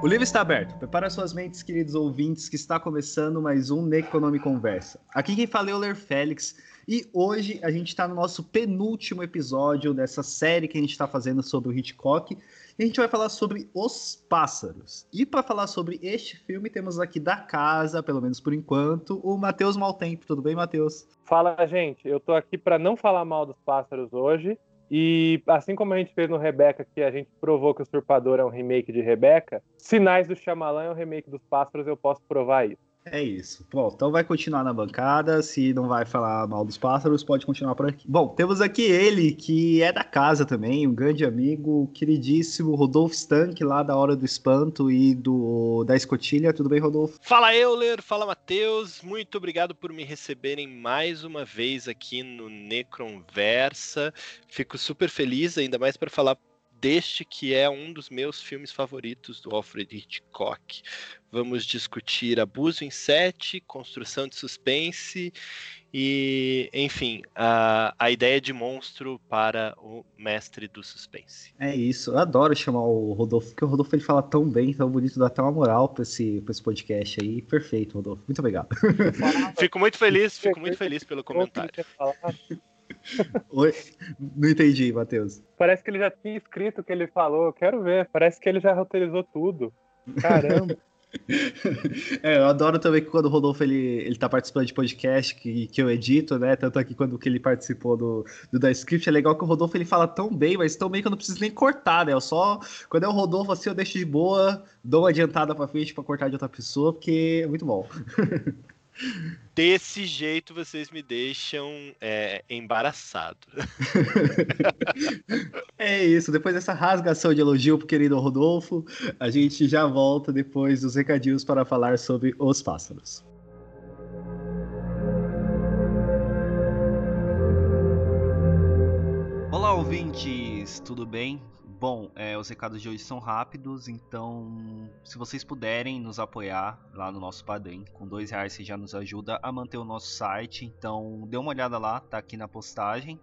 O livro está aberto. Prepara suas mentes, queridos ouvintes, que está começando mais um Necronome Conversa. Aqui quem fala é o Ler Félix. E hoje a gente está no nosso penúltimo episódio dessa série que a gente está fazendo sobre o Hitchcock. E a gente vai falar sobre Os Pássaros. E para falar sobre este filme, temos aqui da casa, pelo menos por enquanto, o Matheus Maltempo. Tudo bem, Matheus? Fala, gente. Eu tô aqui para não falar mal dos pássaros hoje. E assim como a gente fez no Rebeca, que a gente provou que o Surpador é um remake de Rebeca, Sinais do Shyamalan é um remake dos Pássaros, eu posso provar isso. É isso. Bom, então vai continuar na bancada. Se não vai falar mal dos pássaros, pode continuar por aqui. Bom, temos aqui ele, que é da casa também, um grande amigo, queridíssimo Rodolfo Stank, lá da Hora do Espanto e do da Escotilha. Tudo bem, Rodolfo? Fala, Euler. Fala, Matheus. Muito obrigado por me receberem mais uma vez aqui no Necronversa. Fico super feliz, ainda mais para falar deste que é um dos meus filmes favoritos do Alfred Hitchcock. Vamos discutir abuso em sete, construção de suspense e, enfim, a, a ideia de monstro para o mestre do suspense. É isso, eu adoro chamar o Rodolfo, porque o Rodolfo ele fala tão bem, tão bonito, dá até uma moral para esse, esse podcast aí. Perfeito, Rodolfo. Muito obrigado. fico muito feliz, fico muito feliz pelo comentário. Oi? Não entendi, Matheus. Parece que ele já tinha escrito o que ele falou. Quero ver. Parece que ele já roteirizou tudo. Caramba. É, eu adoro também que quando o Rodolfo ele, ele tá participando de podcast que, que eu edito, né? Tanto aqui quando que ele participou do, do da script, é legal que o Rodolfo ele fala tão bem, mas tão bem que eu não preciso nem cortar, né? Eu só, quando é o Rodolfo assim, eu deixo de boa, dou uma adiantada pra frente pra cortar de outra pessoa, porque é muito bom. Desse jeito vocês me deixam é, embaraçado. é isso, depois dessa rasgação de elogio pro querido Rodolfo, a gente já volta depois dos recadinhos para falar sobre os pássaros. Olá, ouvintes, tudo bem? Bom, é, os recados de hoje são rápidos, então se vocês puderem nos apoiar lá no nosso Padrim, com dois reais você já nos ajuda a manter o nosso site, então dê uma olhada lá, tá aqui na postagem.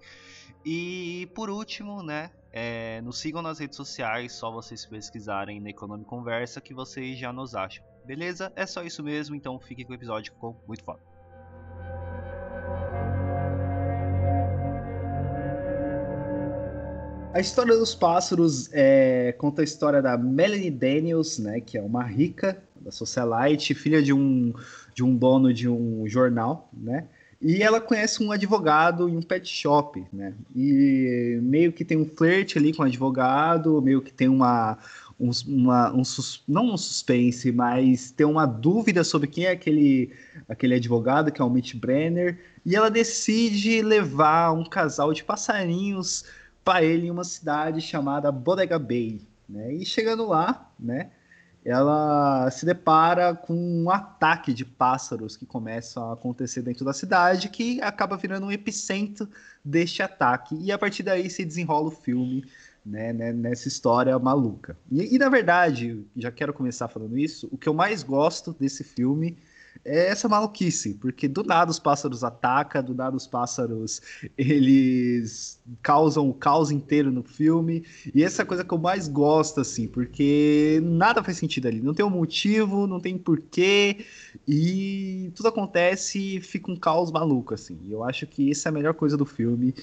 E por último, né, é, nos sigam nas redes sociais, só vocês pesquisarem na Econômica Conversa que vocês já nos acham. Beleza? É só isso mesmo, então fiquem com o episódio, ficou muito foda. A história dos pássaros é, conta a história da Melanie Daniels, né, que é uma rica da socialite, filha de um, de um dono de um jornal, né? E ela conhece um advogado em um pet shop, né? E meio que tem um flerte ali com o advogado, meio que tem uma, um, uma um, não um suspense, mas tem uma dúvida sobre quem é aquele, aquele advogado, que é o Mitch Brenner, e ela decide levar um casal de passarinhos para ele em uma cidade chamada Bodega Bay. Né? E chegando lá, né, ela se depara com um ataque de pássaros que começa a acontecer dentro da cidade, que acaba virando um epicentro deste ataque. E a partir daí se desenrola o filme né, né nessa história maluca. E, e, na verdade, já quero começar falando isso, o que eu mais gosto desse filme é essa maluquice, porque do nada os pássaros atacam, do nada os pássaros eles causam o caos inteiro no filme, e essa é a coisa que eu mais gosto, assim, porque nada faz sentido ali, não tem um motivo, não tem porquê, e tudo acontece e fica um caos maluco, assim, eu acho que essa é a melhor coisa do filme,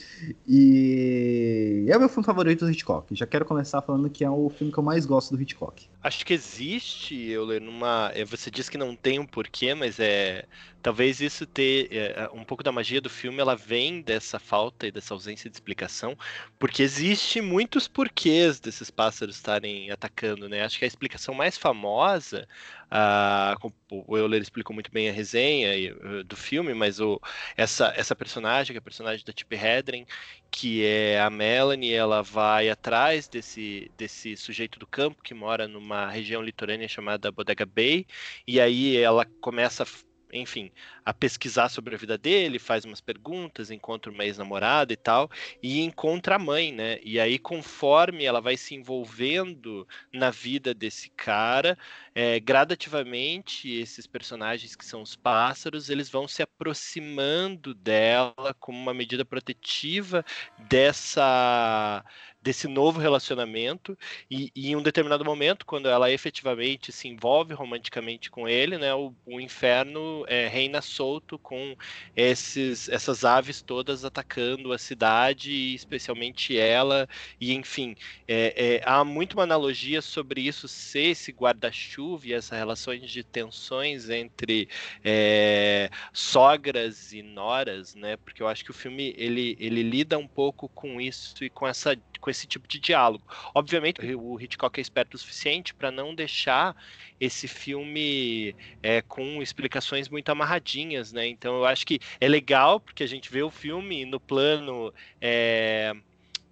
e é o meu filme favorito do Hitchcock, já quero começar falando que é o filme que eu mais gosto do Hitchcock. Acho que existe, eu numa. Eh, você disse que não tem um porquê, mas é. Talvez isso ter. É, um pouco da magia do filme, ela vem dessa falta e dessa ausência de explicação, porque existe muitos porquês desses pássaros estarem atacando, né? Acho que a explicação mais famosa, ah, o Euler explicou muito bem a resenha eh, do filme, mas o, essa, essa personagem, que é a personagem da Tippi Hedren, que é a Melanie, ela vai atrás desse, desse sujeito do campo que mora numa região litorânea chamada Bodega Bay, e aí ela começa enfim, a pesquisar sobre a vida dele, faz umas perguntas, encontra uma ex-namorada e tal, e encontra a mãe, né? E aí, conforme ela vai se envolvendo na vida desse cara, é, gradativamente esses personagens que são os pássaros, eles vão se aproximando dela como uma medida protetiva dessa desse novo relacionamento. E, e, em um determinado momento, quando ela efetivamente se envolve romanticamente com ele, né, o, o inferno é, reina solto com esses, essas aves todas atacando a cidade, especialmente ela, e enfim, é, é, há muito uma analogia sobre isso ser esse guarda-chuva e essas relações de tensões entre é, sogras e noras, né, porque eu acho que o filme ele, ele lida um pouco com isso e com essa com esse tipo de diálogo. Obviamente, o Hitchcock é esperto o suficiente para não deixar esse filme é, com explicações muito amarradinhas, né? Então eu acho que é legal porque a gente vê o filme no plano é,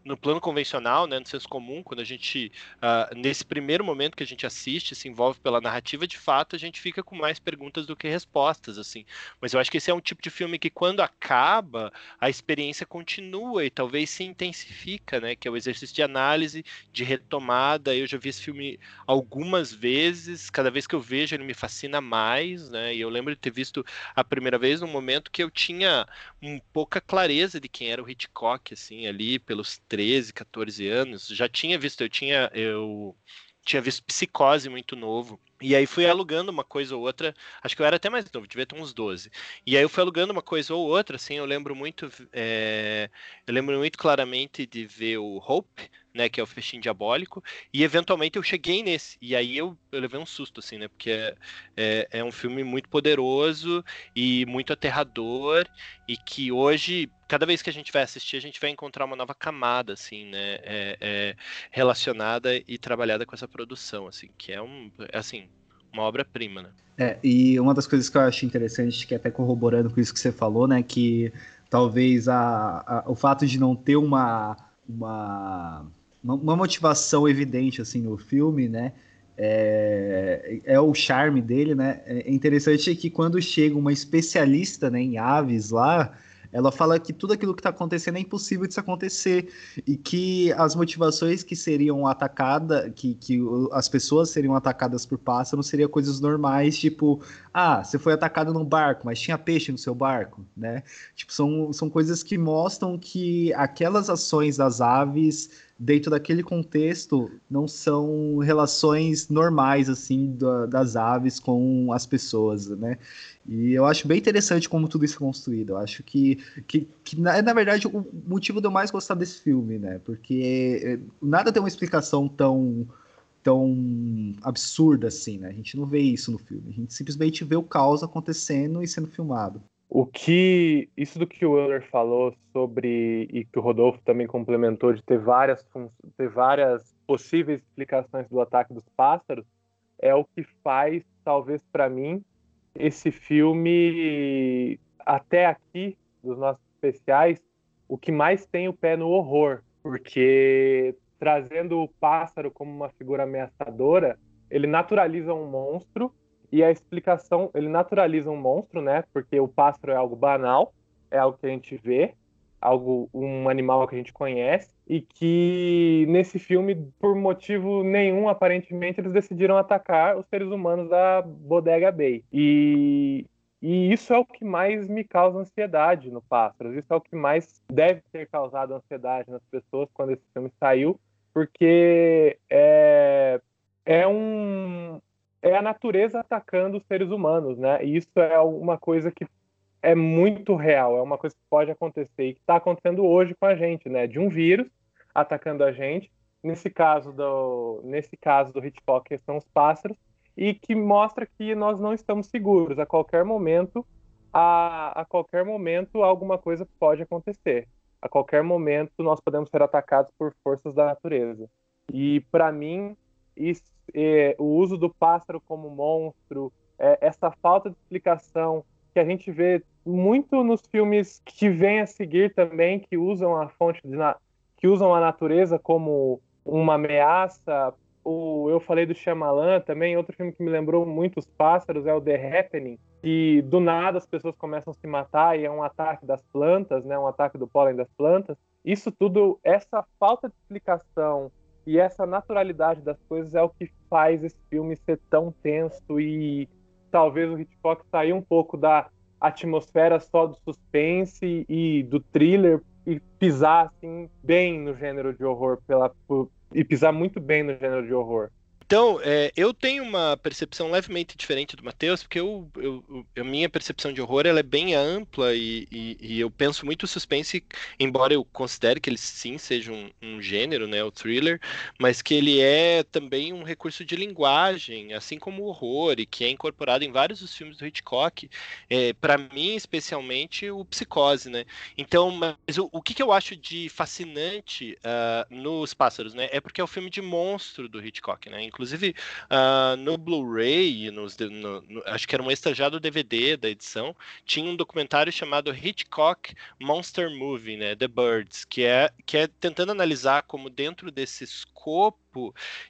no plano convencional, né, no senso comum, quando a gente, uh, nesse primeiro momento que a gente assiste, se envolve pela narrativa, de fato, a gente fica com mais perguntas do que respostas, assim. Mas eu acho que esse é um tipo de filme que, quando acaba, a experiência continua e talvez se intensifica, né, que é o exercício de análise, de retomada. Eu já vi esse filme algumas vezes, cada vez que eu vejo ele me fascina mais, né, e eu lembro de ter visto a primeira vez num momento que eu tinha um pouca clareza de quem era o Hitchcock, assim, ali, pelos 13, 14 anos, já tinha visto, eu tinha, eu tinha visto Psicose muito novo. E aí fui alugando uma coisa ou outra, acho que eu era até mais novo, devia ter uns 12. E aí eu fui alugando uma coisa ou outra, assim, eu lembro muito, é, eu lembro muito claramente de ver o Hope, né, que é o Festim Diabólico, e eventualmente eu cheguei nesse, e aí eu, eu levei um susto, assim, né, porque é, é, é um filme muito poderoso e muito aterrador, e que hoje, cada vez que a gente vai assistir, a gente vai encontrar uma nova camada, assim, né, é, é relacionada e trabalhada com essa produção, assim, que é um, assim, uma obra-prima, né. É, e uma das coisas que eu acho interessante, que é até corroborando com isso que você falou, né, que talvez a, a o fato de não ter uma uma uma, motivação evidente assim no filme, né? É, é, o charme dele, né? É interessante que quando chega uma especialista né, em aves lá, ela fala que tudo aquilo que está acontecendo é impossível de se acontecer e que as motivações que seriam atacadas, que, que as pessoas seriam atacadas por pássaros seriam coisas normais, tipo, ah, você foi atacado num barco, mas tinha peixe no seu barco, né? Tipo, são, são coisas que mostram que aquelas ações das aves dentro daquele contexto, não são relações normais, assim, da, das aves com as pessoas, né? E eu acho bem interessante como tudo isso é construído. Eu acho que, que, que na, na, verdade, o motivo de eu mais gostar desse filme, né? Porque eh, nada tem uma explicação tão tão absurda assim, né? A gente não vê isso no filme. A gente simplesmente vê o caos acontecendo e sendo filmado. O que isso do que o Euler falou sobre e que o Rodolfo também complementou de ter várias ter várias possíveis explicações do ataque dos pássaros é o que faz talvez para mim esse filme até aqui dos nossos especiais o que mais tem o pé no horror porque trazendo o pássaro como uma figura ameaçadora ele naturaliza um monstro e a explicação, ele naturaliza um monstro, né? Porque o pássaro é algo banal, é algo que a gente vê, algo um animal que a gente conhece e que nesse filme por motivo nenhum aparentemente eles decidiram atacar os seres humanos da Bodega Bay e e isso é o que mais me causa ansiedade no Pássaros. Isso é o que mais deve ter causado ansiedade nas pessoas quando esse filme saiu, porque é, é um, é a natureza atacando os seres humanos, né? E isso é uma coisa que é muito real, é uma coisa que pode acontecer e que está acontecendo hoje com a gente, né? De um vírus atacando a gente. Nesse caso do, nesse caso do Hitchcock são os pássaros e que mostra que nós não estamos seguros. A qualquer momento, a, a qualquer momento alguma coisa pode acontecer. A qualquer momento nós podemos ser atacados por forças da natureza. E para mim o uso do pássaro como monstro, é, essa falta de explicação que a gente vê muito nos filmes que vêm a seguir também, que usam a fonte que usam a natureza como uma ameaça. O, eu falei do Shyamalan também, outro filme que me lembrou muito os pássaros é o The Happening, que do nada as pessoas começam a se matar e é um ataque das plantas, né, um ataque do pólen das plantas. Isso tudo, essa falta de explicação E essa naturalidade das coisas é o que faz esse filme ser tão tenso e talvez o Hitchcock sair um pouco da atmosfera só do suspense e do thriller e pisar assim bem no gênero de horror pela e pisar muito bem no gênero de horror. Então, é, eu tenho uma percepção levemente diferente do Matheus, porque eu, eu, a minha percepção de horror ela é bem ampla e, e, e, eu penso muito suspense, embora eu considere que ele sim seja um, um, gênero, né, o thriller, mas que ele é também um recurso de linguagem, assim como o horror, e que é incorporado em vários dos filmes do Hitchcock, é, para mim, especialmente, o Psicose, né? Então, mas o, o que, que eu acho de fascinante uh, nos Pássaros, né, é porque é o filme de monstro do Hitchcock, né? Inclusive, uh, no Blu-ray, no, no, acho que era um extrajado DVD da edição, tinha um documentário chamado Hitchcock Monster Movie, né, The Birds, que é, que é tentando analisar como dentro desse escopo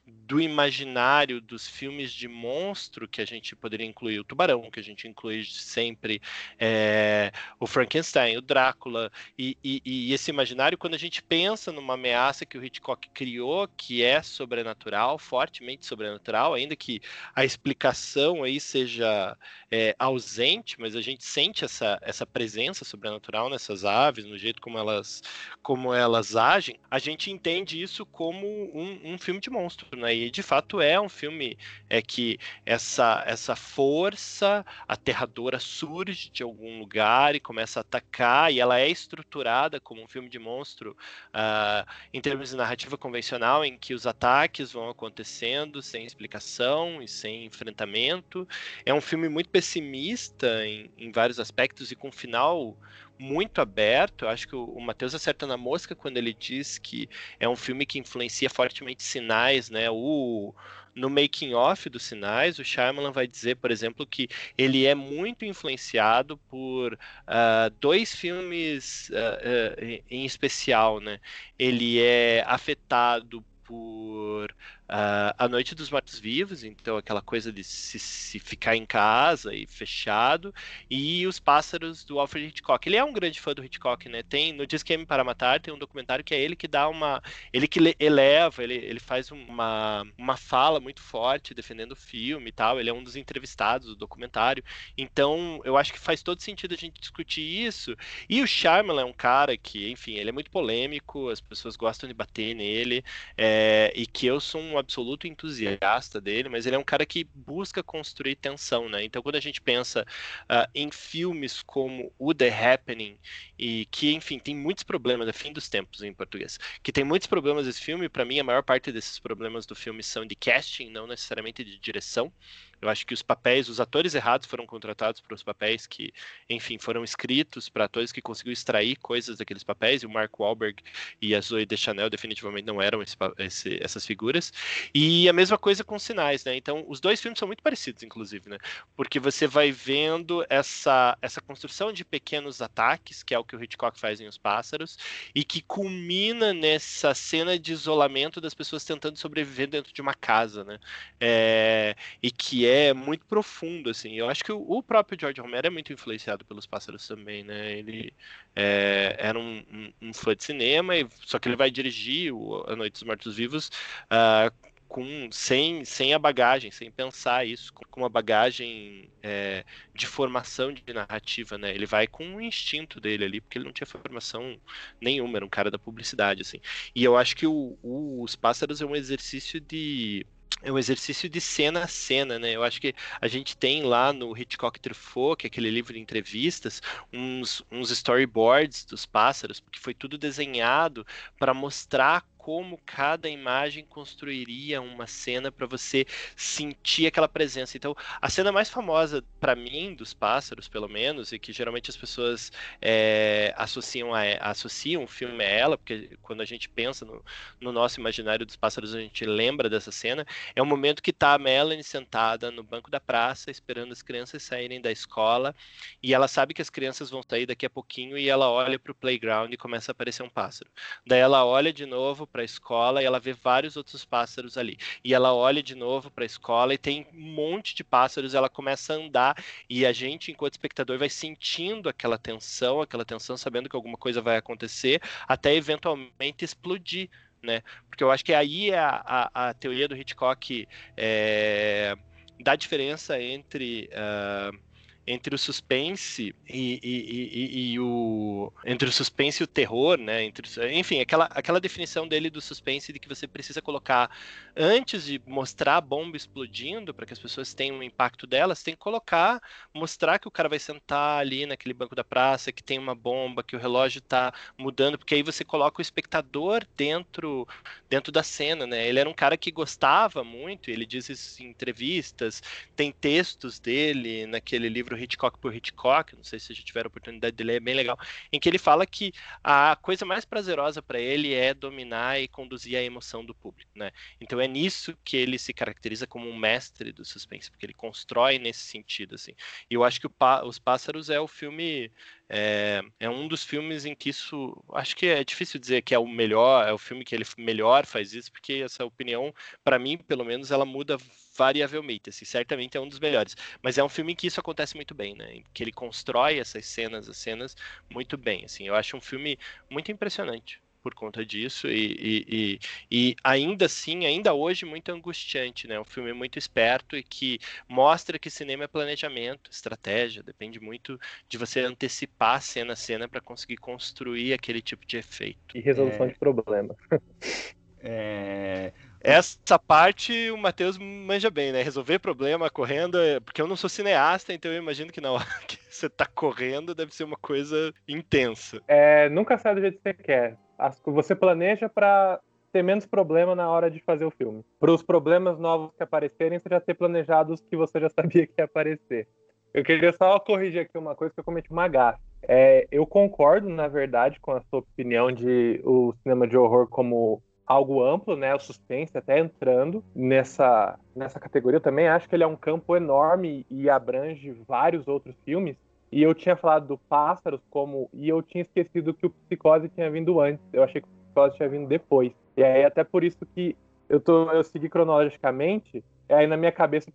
do imaginário dos filmes de monstro que a gente poderia incluir o Tubarão, que a gente inclui sempre é, o Frankenstein, o Drácula, e, e, e, esse imaginário, quando a gente pensa numa ameaça que o Hitchcock criou, que é sobrenatural, fortemente sobrenatural, ainda que a explicação aí seja é, ausente, mas a gente sente essa, essa presença sobrenatural nessas aves, no jeito como elas, como elas agem, a gente entende isso como um, um filme de monstro, né? E de fato é um filme é que essa essa força aterradora surge de algum lugar e começa a atacar e ela é estruturada como um filme de monstro uh, em termos de narrativa convencional, em que os ataques vão acontecendo sem explicação e sem enfrentamento. É um filme muito pessimista em, em vários aspectos e com um final muito aberto. Acho que o, o Matheus acerta na mosca quando ele diz que é um filme que influencia fortemente sinais, né? O, no making off dos sinais, o Shyamalan vai dizer, por exemplo, que ele é muito influenciado por uh, dois filmes uh, uh, em especial, né? Ele é afetado por uh, A Noite dos Mortos Vivos, então aquela coisa de se, se, ficar em casa e fechado, e Os Pássaros do Alfred Hitchcock. Ele é um grande fã do Hitchcock, né? Tem no Disqueme para Matar tem um documentário que é ele que dá uma, ele que eleva, ele, ele faz uma, uma fala muito forte defendendo o filme e tal. Ele é um dos entrevistados do documentário. Então eu acho que faz todo sentido a gente discutir isso. E o Shyamalan é um cara que, enfim, ele é muito polêmico, as pessoas gostam de bater nele, é, e que eu sou um absoluto entusiasta dele, mas ele é um cara que busca construir tensão, né? Então, quando a gente pensa uh, em filmes como o The Happening, e que, enfim, tem muitos problemas, é fim dos tempos em português, que tem muitos problemas esse filme, para mim, a maior parte desses problemas do filme são de casting, não necessariamente de direção. Eu acho que os papéis, os atores errados foram contratados para os papéis que, enfim, foram escritos para atores que conseguiu extrair coisas daqueles papéis, e o Mark Wahlberg e a Zoe Deschanel definitivamente não eram esse, esse, essas figuras. E a mesma coisa com sinais, né? Então, os dois filmes são muito parecidos, inclusive, né? Porque você vai vendo essa, essa construção de pequenos ataques, que é o que o Hitchcock faz em Os Pássaros, e que culmina nessa cena de isolamento das pessoas tentando sobreviver dentro de uma casa, né? É, e que muito profundo, assim. Eu acho que o, o, próprio George Romero é muito influenciado pelos Pássaros também, né? Ele é, era um, um, um, fã de cinema, e, só que ele vai dirigir o A Noite dos Mortos Vivos uh, com, sem, sem a bagagem, sem pensar isso, com uma bagagem é, de formação de narrativa, né? Ele vai com o instinto dele ali, porque ele não tinha formação nenhuma, era um cara da publicidade, assim. E eu acho que o, o, Os Pássaros é um exercício de é um exercício de cena a cena, né? Eu acho que a gente tem lá no Hitchcock Truffaut, que é aquele livro de entrevistas, uns, uns storyboards dos pássaros, porque foi tudo desenhado para mostrar como cada imagem construiria uma cena para você sentir aquela presença. Então, a cena mais famosa para mim dos pássaros, pelo menos, e que geralmente as pessoas é, associam a, associam o filme a ela, porque quando a gente pensa no, no, nosso imaginário dos pássaros, a gente lembra dessa cena, é o momento que está a Melanie sentada no banco da praça, esperando as crianças saírem da escola, e ela sabe que as crianças vão sair daqui a pouquinho, e ela olha para o playground e começa a aparecer um pássaro. Daí ela olha de novo para a escola e ela vê vários outros pássaros ali. E ela olha de novo para a escola e tem um monte de pássaros, ela começa a andar e a gente, enquanto espectador, vai sentindo aquela tensão, aquela tensão, sabendo que alguma coisa vai acontecer, até eventualmente explodir né? Porque eu acho que aí é a, a, a teoria do Hitchcock é, da diferença entre uh, entre o suspense e, e, e, e, o entre o suspense e o terror, né? Entre, enfim, aquela, aquela definição dele do suspense de que você precisa colocar antes de mostrar a bomba explodindo para que as pessoas tenham um impacto delas, tem que colocar, mostrar que o cara vai sentar ali naquele banco da praça, que tem uma bomba, que o relógio está mudando, porque aí você coloca o espectador dentro dentro da cena, né? Ele era um cara que gostava muito, ele diz isso em entrevistas, tem textos dele naquele livro Hitchcock por Hitchcock, não sei se já tiveram oportunidade de ler, é bem legal, em que ele fala que a coisa mais prazerosa para ele é dominar e conduzir a emoção do público, né? Então é nisso que ele se caracteriza como um mestre do suspense, porque ele constrói nesse sentido, assim. E eu acho que Os Pássaros é o filme é, é, um dos filmes em que isso. Acho que é difícil dizer que é o melhor, é o filme que ele melhor faz isso, porque essa opinião, para mim, pelo menos, ela muda variavelmente. Assim, certamente é um dos melhores. Mas é um filme em que isso acontece muito bem, né? Em que ele constrói essas cenas, as cenas, muito bem. Assim, eu acho um filme muito impressionante por conta disso e, e, e, e, ainda assim, ainda hoje, muito angustiante, né? Um filme muito esperto e que mostra que cinema é planejamento, estratégia, depende muito de você antecipar cena a cena para conseguir construir aquele tipo de efeito. E resolução é... de problema. é... Essa parte o Matheus manja bem, né? Resolver problema correndo, é, porque eu não sou cineasta, então eu imagino que na hora que você tá correndo deve ser uma coisa intensa. É, nunca sai do jeito que você quer você planeja para ter menos problema na hora de fazer o filme. Para os problemas novos que aparecerem, você já ter planejado os que você já sabia que ia aparecer. Eu queria só corrigir aqui uma coisa que eu cometi uma gafe. É, eu concordo, na verdade, com a sua opinião de o cinema de horror como algo amplo, né? O suspense até entrando nessa, nessa categoria. Eu também acho que ele é um campo enorme e abrange vários outros filmes. E eu tinha falado do Pássaros como. E eu tinha esquecido que o Psicose tinha vindo antes. Eu achei que o Psicose tinha vindo depois. E aí, até por isso que eu, tô, eu segui cronologicamente. E aí, na minha cabeça,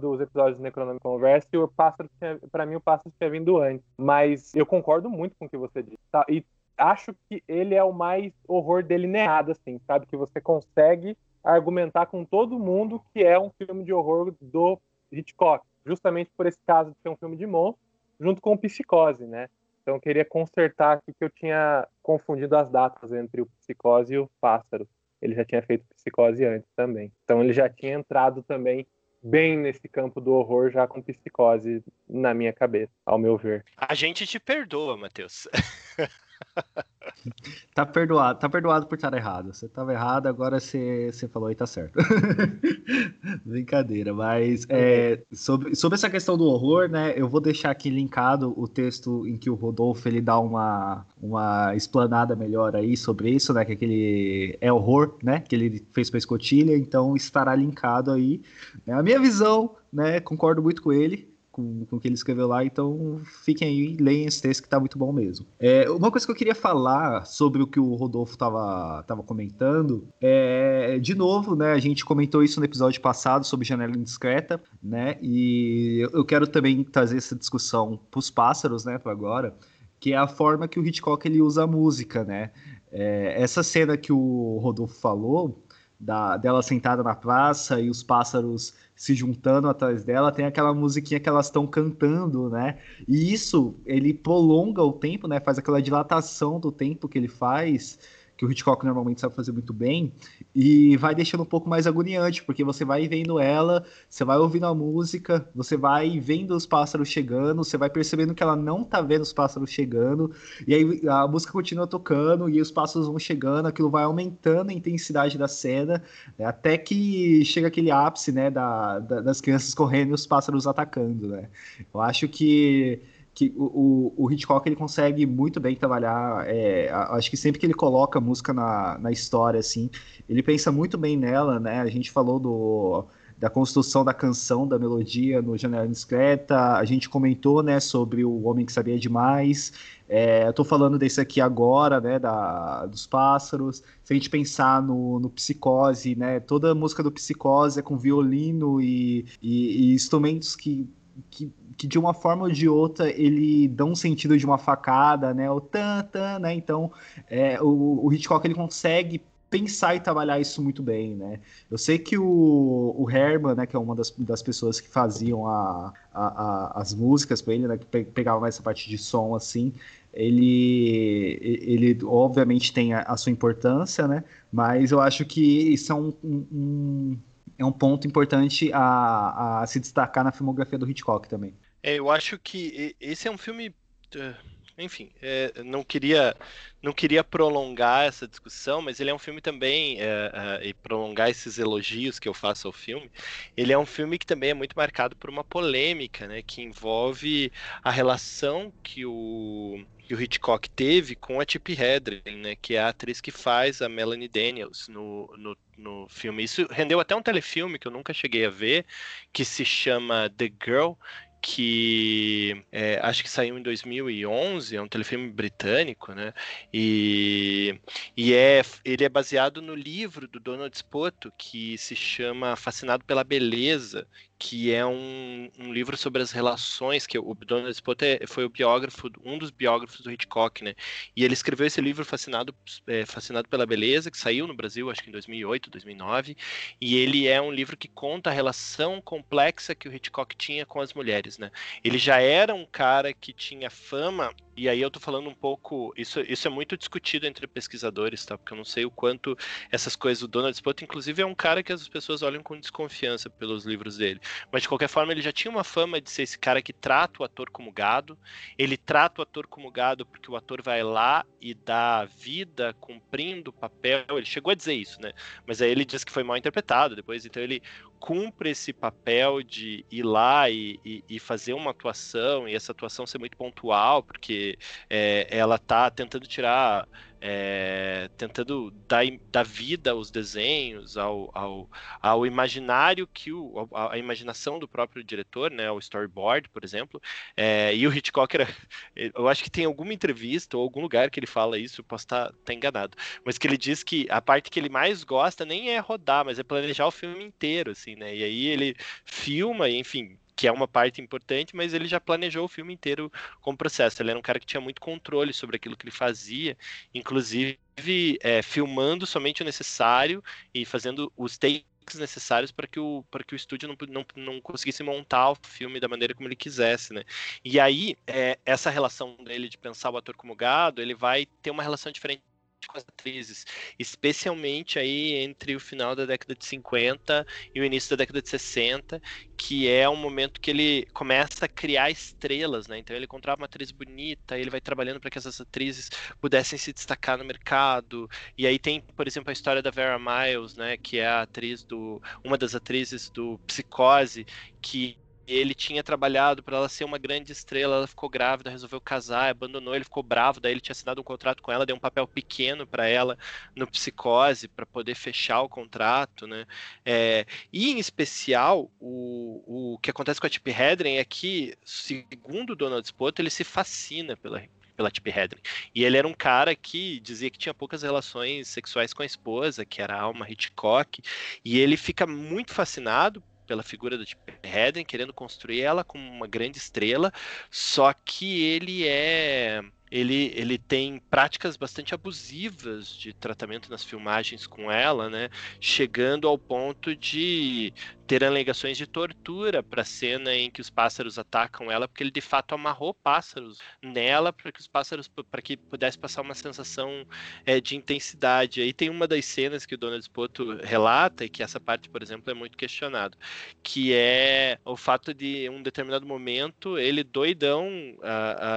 dos episódios do Necronome Conversa, e o Pássaro tinha. Mim, o Pássaro tinha vindo antes. Mas eu concordo muito com o que você disse. Tá? E acho que ele é o mais horror delineado, assim, sabe? Que você consegue argumentar com todo mundo que é um filme de horror do Hitchcock. Justamente por esse caso de ser um filme de monstro junto com Psicose, né? Então eu queria consertar aqui que eu tinha confundido as datas entre o Psicose e o Pássaro. Ele já tinha feito Psicose antes também. Então ele já tinha entrado também bem nesse campo do horror já com Psicose na minha cabeça, ao meu ver. A gente te perdoa, Matheus. Tá perdoado, tá perdoado por estar errado. Você estava errado, agora você, você falou e tá certo. Brincadeira, mas é, sobre, sobre essa questão do horror, né? Eu vou deixar aqui linkado o texto em que o Rodolfo ele dá uma, uma explanada melhor aí sobre isso, né? Que aquele é horror, né? Que ele fez para escotilha, então estará linkado aí. É a minha visão, né? Concordo muito com ele com, com o que ele escreveu lá, então fiquem aí, leiam esse texto que tá muito bom mesmo. É, uma coisa que eu queria falar sobre o que o Rodolfo tava, tava comentando é, de novo, né, a gente comentou isso no episódio passado sobre janela indiscreta, né, e eu quero também trazer essa discussão pros pássaros, né, para agora, que é a forma que o Hitchcock ele usa a música, né, é, essa cena que o Rodolfo falou, da, dela sentada na praça e os pássaros se juntando atrás dela, tem aquela musiquinha que elas estão cantando, né? E isso, ele prolonga o tempo, né? Faz aquela dilatação do tempo que ele faz que o Hitchcock normalmente sabe fazer muito bem, e vai deixando um pouco mais agoniante, porque você vai vendo ela, você vai ouvindo a música, você vai vendo os pássaros chegando, você vai percebendo que ela não tá vendo os pássaros chegando, e aí a música continua tocando, e os pássaros vão chegando, aquilo vai aumentando a intensidade da cena, né, até que chega aquele ápice, né, da, da, das crianças correndo e os pássaros atacando, né. Eu acho que que o, o, Hitchcock ele consegue muito bem trabalhar. É, acho que sempre que ele coloca música na, na história, assim, ele pensa muito bem nela, né? A gente falou do, da construção da canção, da melodia no Janela Discreta, a gente comentou, né, sobre o Homem que Sabia Demais. É, eu tô falando desse aqui agora, né, da, dos pássaros. Se a gente pensar no, no Psicose, né, toda a música do Psicose é com violino e, e, e instrumentos que que, que de uma forma ou de outra ele dá um sentido de uma facada, né? O tan tan, né? Então, é, o, o Hitchcock ele consegue pensar e trabalhar isso muito bem, né? Eu sei que o, o Herman, né, que é uma das, das pessoas que faziam a, a, a as músicas para ele, né, que pegava mais essa parte de som assim, ele, ele obviamente tem a, a sua importância, né? Mas eu acho que isso é um, um, é um ponto importante a, a se destacar na filmografia do Hitchcock também. É, eu acho que esse é um filme eh, enfim, é, não queria não queria prolongar essa discussão, mas ele é um filme também é, e prolongar esses elogios que eu faço ao filme. Ele é um filme que também é muito marcado por uma polêmica, né, que envolve a relação que o que o Hitchcock teve com a Tippi Hedren, né, que é a atriz que faz a Melanie Daniels no, no, no filme. Isso rendeu até um telefilme que eu nunca cheguei a ver, que se chama The Girl, que é, acho que saiu em 2011, é um telefilme britânico, né? E, e é, ele é baseado no livro do Donald Spoto, que se chama Fascinado pela Beleza, que é um, um, livro sobre as relações, que o Donald Spoto é, foi o biógrafo, um dos biógrafos do Hitchcock, né? E ele escreveu esse livro fascinado, é, fascinado pela beleza, que saiu no Brasil, acho que em 2008, 2009, e ele é um livro que conta a relação complexa que o Hitchcock tinha com as mulheres, né? Ele já era um cara que tinha fama e aí eu tô falando um pouco, isso, isso é muito discutido entre pesquisadores, tá? Porque eu não sei o quanto essas coisas, o Donald Spoto, inclusive, é um cara que as pessoas olham com desconfiança pelos livros dele. Mas de qualquer forma, ele já tinha uma fama de ser esse cara que trata o ator como gado. Ele trata o ator como gado porque o ator vai lá e dá vida cumprindo o papel. Ele chegou a dizer isso, né? Mas aí ele diz que foi mal interpretado depois, então ele cumpre esse papel de ir lá e, e, e, fazer uma atuação, e essa atuação ser muito pontual, porque é, ela está tentando tirar é, tentando dar, dar vida aos desenhos, ao, ao, ao imaginário que o, a, a, imaginação do próprio diretor, né, o storyboard, por exemplo. É, e o Hitchcock era, eu acho que tem alguma entrevista ou algum lugar que ele fala isso, posso estar, estar enganado, mas que ele diz que a parte que ele mais gosta nem é rodar, mas é planejar o filme inteiro, assim, né? E aí ele filma, enfim, que é uma parte importante, mas ele já planejou o filme inteiro com o processo. Ele era um cara que tinha muito controle sobre aquilo que ele fazia, inclusive é, filmando somente o necessário e fazendo os takes necessários para que o para que o estúdio não, não, não conseguisse montar o filme da maneira como ele quisesse, né? E aí é, essa relação dele de pensar o ator como gado, ele vai ter uma relação diferente com as atrizes, especialmente aí entre o final da década de 50 e o início da década de 60, que é um momento que ele começa a criar estrelas, né? Então ele encontrava uma atriz bonita, ele vai trabalhando para que essas atrizes pudessem se destacar no mercado. E aí tem, por exemplo, a história da Vera Miles, né, que é a atriz do uma das atrizes do Psicose, que ele tinha trabalhado para ela ser uma grande estrela, ela ficou grávida, resolveu casar, abandonou, ele ficou bravo, daí ele tinha assinado um contrato com ela, deu um papel pequeno para ela no Psicose para poder fechar o contrato, né? É, e em especial o, o que acontece com a Tippi Hedren é que, segundo Donald Spoto, ele se fascina pela pela Tippi Hedren. E ele era um cara que dizia que tinha poucas relações sexuais com a esposa, que era a Alma Hitchcock, e ele fica muito fascinado pela figura do Tippi Hedren, querendo construir ela como uma grande estrela, só que ele é ele, ele tem práticas bastante abusivas de tratamento nas filmagens com ela, né? Chegando ao ponto de ter alegações de tortura para a cena em que os pássaros atacam ela, porque ele de fato amarrou pássaros nela para que os pássaros para que pudesse passar uma sensação é, de intensidade. Aí tem uma das cenas que o Donald Spoto relata e que essa parte, por exemplo, é muito questionado, que é o fato de um determinado momento ele doidão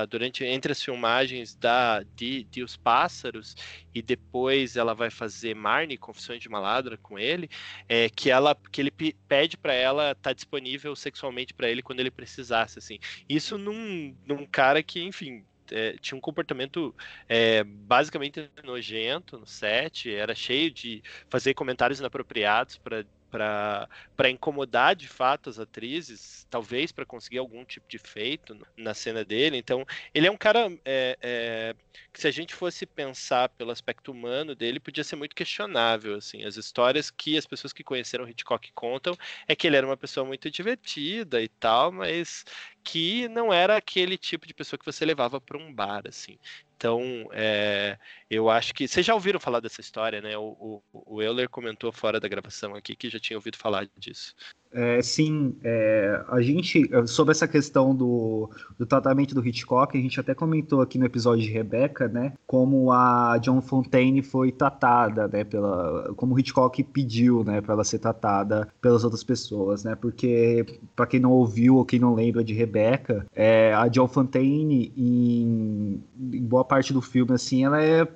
durante entre as filmagens da de, de os pássaros e depois ela vai fazer Marnie, Confissões de uma Ladra com ele, é, que ela que ele pede para ela estar tá disponível sexualmente para ele quando ele precisasse, assim. Isso num, num cara que, enfim, é, tinha um comportamento é, basicamente nojento no set, era cheio de fazer comentários inapropriados para para incomodar de fato as atrizes, talvez para conseguir algum tipo de feito na cena dele. Então, ele é um cara é, é, que, se a gente fosse pensar pelo aspecto humano dele, podia ser muito questionável. Assim, as histórias que as pessoas que conheceram Hitchcock contam é que ele era uma pessoa muito divertida e tal, mas que não era aquele tipo de pessoa que você levava para um bar, assim. Então, é, eu acho que. Vocês já ouviram falar dessa história, né? O, o, o Euler comentou fora da gravação aqui que já tinha ouvido falar disso. É, sim, é, a gente, sobre essa questão do, do tratamento do Hitchcock, a gente até comentou aqui no episódio de Rebecca, né, como a John Fontaine foi tratada, né, pela, como o Hitchcock pediu, né, para ela ser tratada pelas outras pessoas, né, porque, para quem não ouviu ou quem não lembra de Rebecca, é, a John Fontaine, em, em boa parte do filme, assim, ela é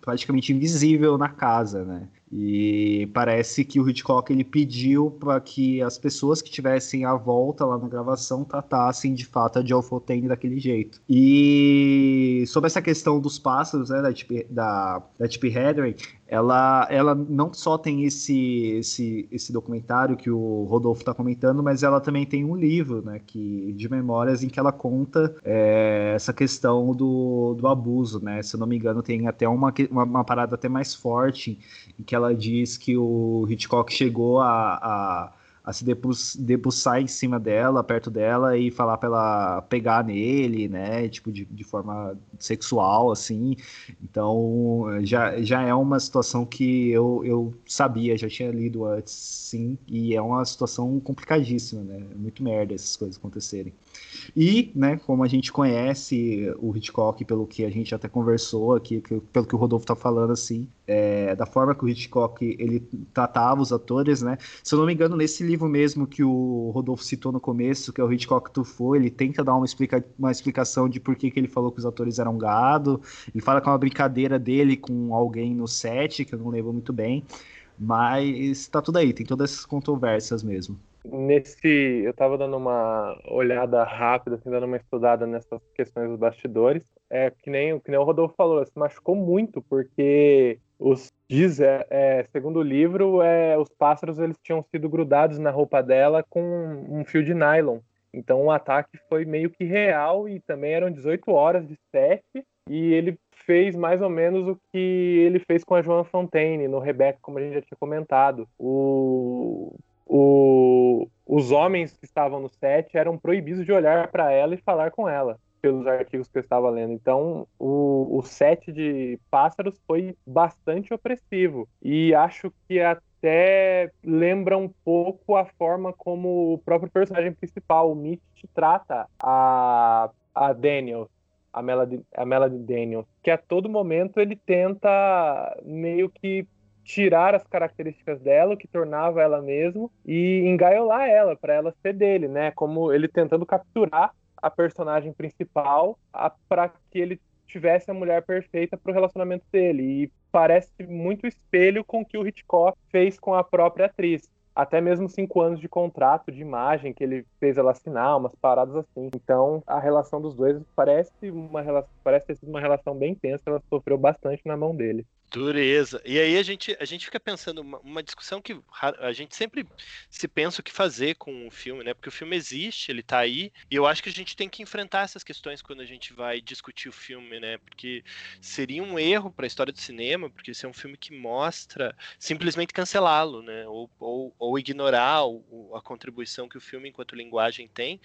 praticamente invisível na casa, né? E parece que o Hitchcock ele pediu para que as pessoas que tivessem à volta lá na gravação tratassem de fato a Joe Fontaine daquele jeito. E sobre essa questão dos pássaros, né, da Tippi da, da Hedren, ela, ela não só tem esse, esse, esse documentário que o Rodolfo está comentando, mas ela também tem um livro né, que, de memórias em que ela conta é, essa questão do, do abuso. Né? Se eu não me engano, tem até uma, uma, uma parada até mais forte em que ela diz que o Hitchcock chegou a, a a se debruçar em cima dela, perto dela e falar para ela pegar nele, né, tipo de, de forma sexual, assim. Então já, já é uma situação que eu, eu sabia, já tinha lido antes, sim, e é uma situação complicadíssima, né, é muito merda essas coisas acontecerem. E, né, como a gente conhece o Hitchcock, pelo que a gente até conversou aqui, pelo que o Rodolfo tá falando, assim, é, da forma que o Hitchcock ele tratava os atores, né? Se eu não me engano, nesse livro mesmo que o Rodolfo citou no começo, que é o Hitchcock Tufo, ele tenta dar uma, explica, uma explicação de por que, que ele falou que os atores eram gado. Ele fala que é uma brincadeira dele com alguém no set, que eu não lembro muito bem. Mas tá tudo aí, tem todas essas controvérsias mesmo nesse eu estava dando uma olhada rápida, assim, dando uma estudada nessas questões dos bastidores. É que nem, que nem o Rodolfo falou, se machucou muito porque os diz, é, é, segundo o livro, é, os pássaros eles tinham sido grudados na roupa dela com um fio de nylon. Então o ataque foi meio que real e também eram 18 horas de set e ele fez mais ou menos o que ele fez com a Joan Fontaine no Rebecca, como a gente já tinha comentado. O o, os homens que estavam no set eram proibidos de olhar para ela e falar com ela, pelos artigos que eu estava lendo. Então, o, o set de pássaros foi bastante opressivo. E acho que até lembra um pouco a forma como o próprio personagem principal, o Mitch, trata a, a Daniel, a Melody, a Melody Daniels, que a todo momento ele tenta meio que tirar as características dela, o que tornava ela mesmo, e engaiolar ela, para ela ser dele, né? Como ele tentando capturar a personagem principal para que ele tivesse a mulher perfeita para o relacionamento dele. E parece muito espelho com o que o Hitchcock fez com a própria atriz até mesmo cinco anos de contrato de imagem que ele fez ela assinar, umas paradas assim. Então, a relação dos dois parece uma relação, parece ter sido uma relação bem tensa, ela sofreu bastante na mão dele. Dureza. E aí a gente, a gente fica pensando uma, uma, discussão que a gente sempre se pensa o que fazer com o filme, né? Porque o filme existe, ele tá aí, e eu acho que a gente tem que enfrentar essas questões quando a gente vai discutir o filme, né? Porque seria um erro para a história do cinema, porque esse é um filme que mostra simplesmente cancelá-lo, né? Ou, ou, ou ignorar o, a contribuição que o filme enquanto linguagem tem.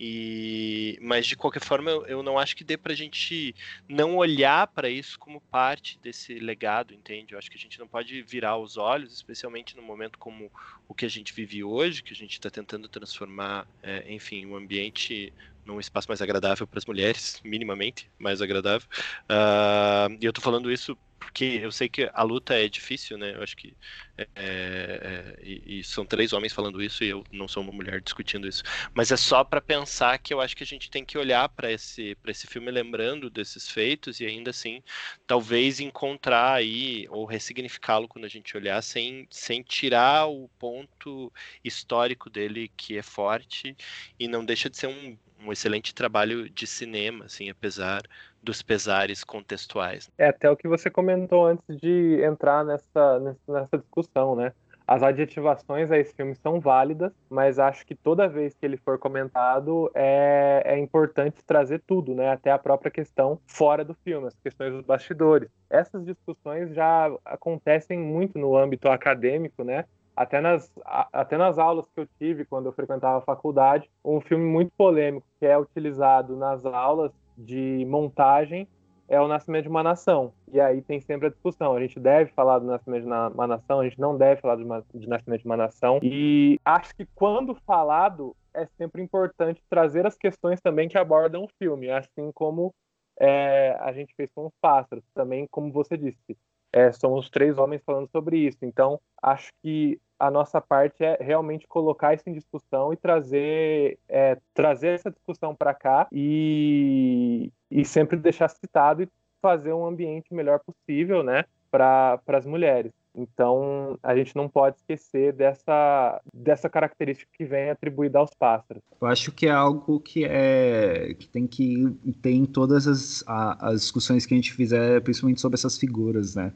E mas de qualquer forma eu, eu não acho que dê pra gente não olhar para isso como parte desse legado entende? Eu acho que a gente não pode virar os olhos, especialmente no momento como o que a gente vive hoje, que a gente está tentando transformar, é, enfim, o um ambiente num espaço mais agradável para as mulheres, minimamente mais agradável. Uh, e eu estou falando isso porque eu sei que a luta é difícil, né? Eu acho que é, é, e, e, são três homens falando isso e eu não sou uma mulher discutindo isso. Mas é só para pensar que eu acho que a gente tem que olhar para esse para esse filme lembrando desses feitos e ainda assim talvez encontrar aí ou ressignificá-lo quando a gente olhar sem sem tirar o ponto histórico dele que é forte e não deixa de ser um um excelente trabalho de cinema, assim, apesar dos pesares contextuais. É até o que você comentou antes de entrar nessa, nessa discussão, né? As adjetivações a esse filme são válidas, mas acho que toda vez que ele for comentado é, é importante trazer tudo, né? Até a própria questão fora do filme, as questões dos bastidores. Essas discussões já acontecem muito no âmbito acadêmico, né? Até nas, até nas aulas que eu tive quando eu frequentava a faculdade, um filme muito polêmico que é utilizado nas aulas de montagem é o Nascimento de uma Nação. E aí tem sempre a discussão. A gente deve falar do Nascimento de uma Nação, a gente não deve falar de, uma, de Nascimento de uma Nação. E acho que quando falado, é sempre importante trazer as questões também que abordam o filme, assim como é, a gente fez com os pássaros, também como você disse. É, somos três homens falando sobre isso. Então, acho que a nossa parte é realmente colocar isso em discussão e trazer, é, trazer essa discussão para cá e, e sempre deixar citado e fazer um ambiente melhor possível né, para as mulheres. Então, a gente não pode esquecer dessa, dessa característica que vem atribuída aos pássaros. Eu acho que é algo que, é, que tem que ter em todas as, a, as discussões que a gente fizer, principalmente sobre essas figuras, né?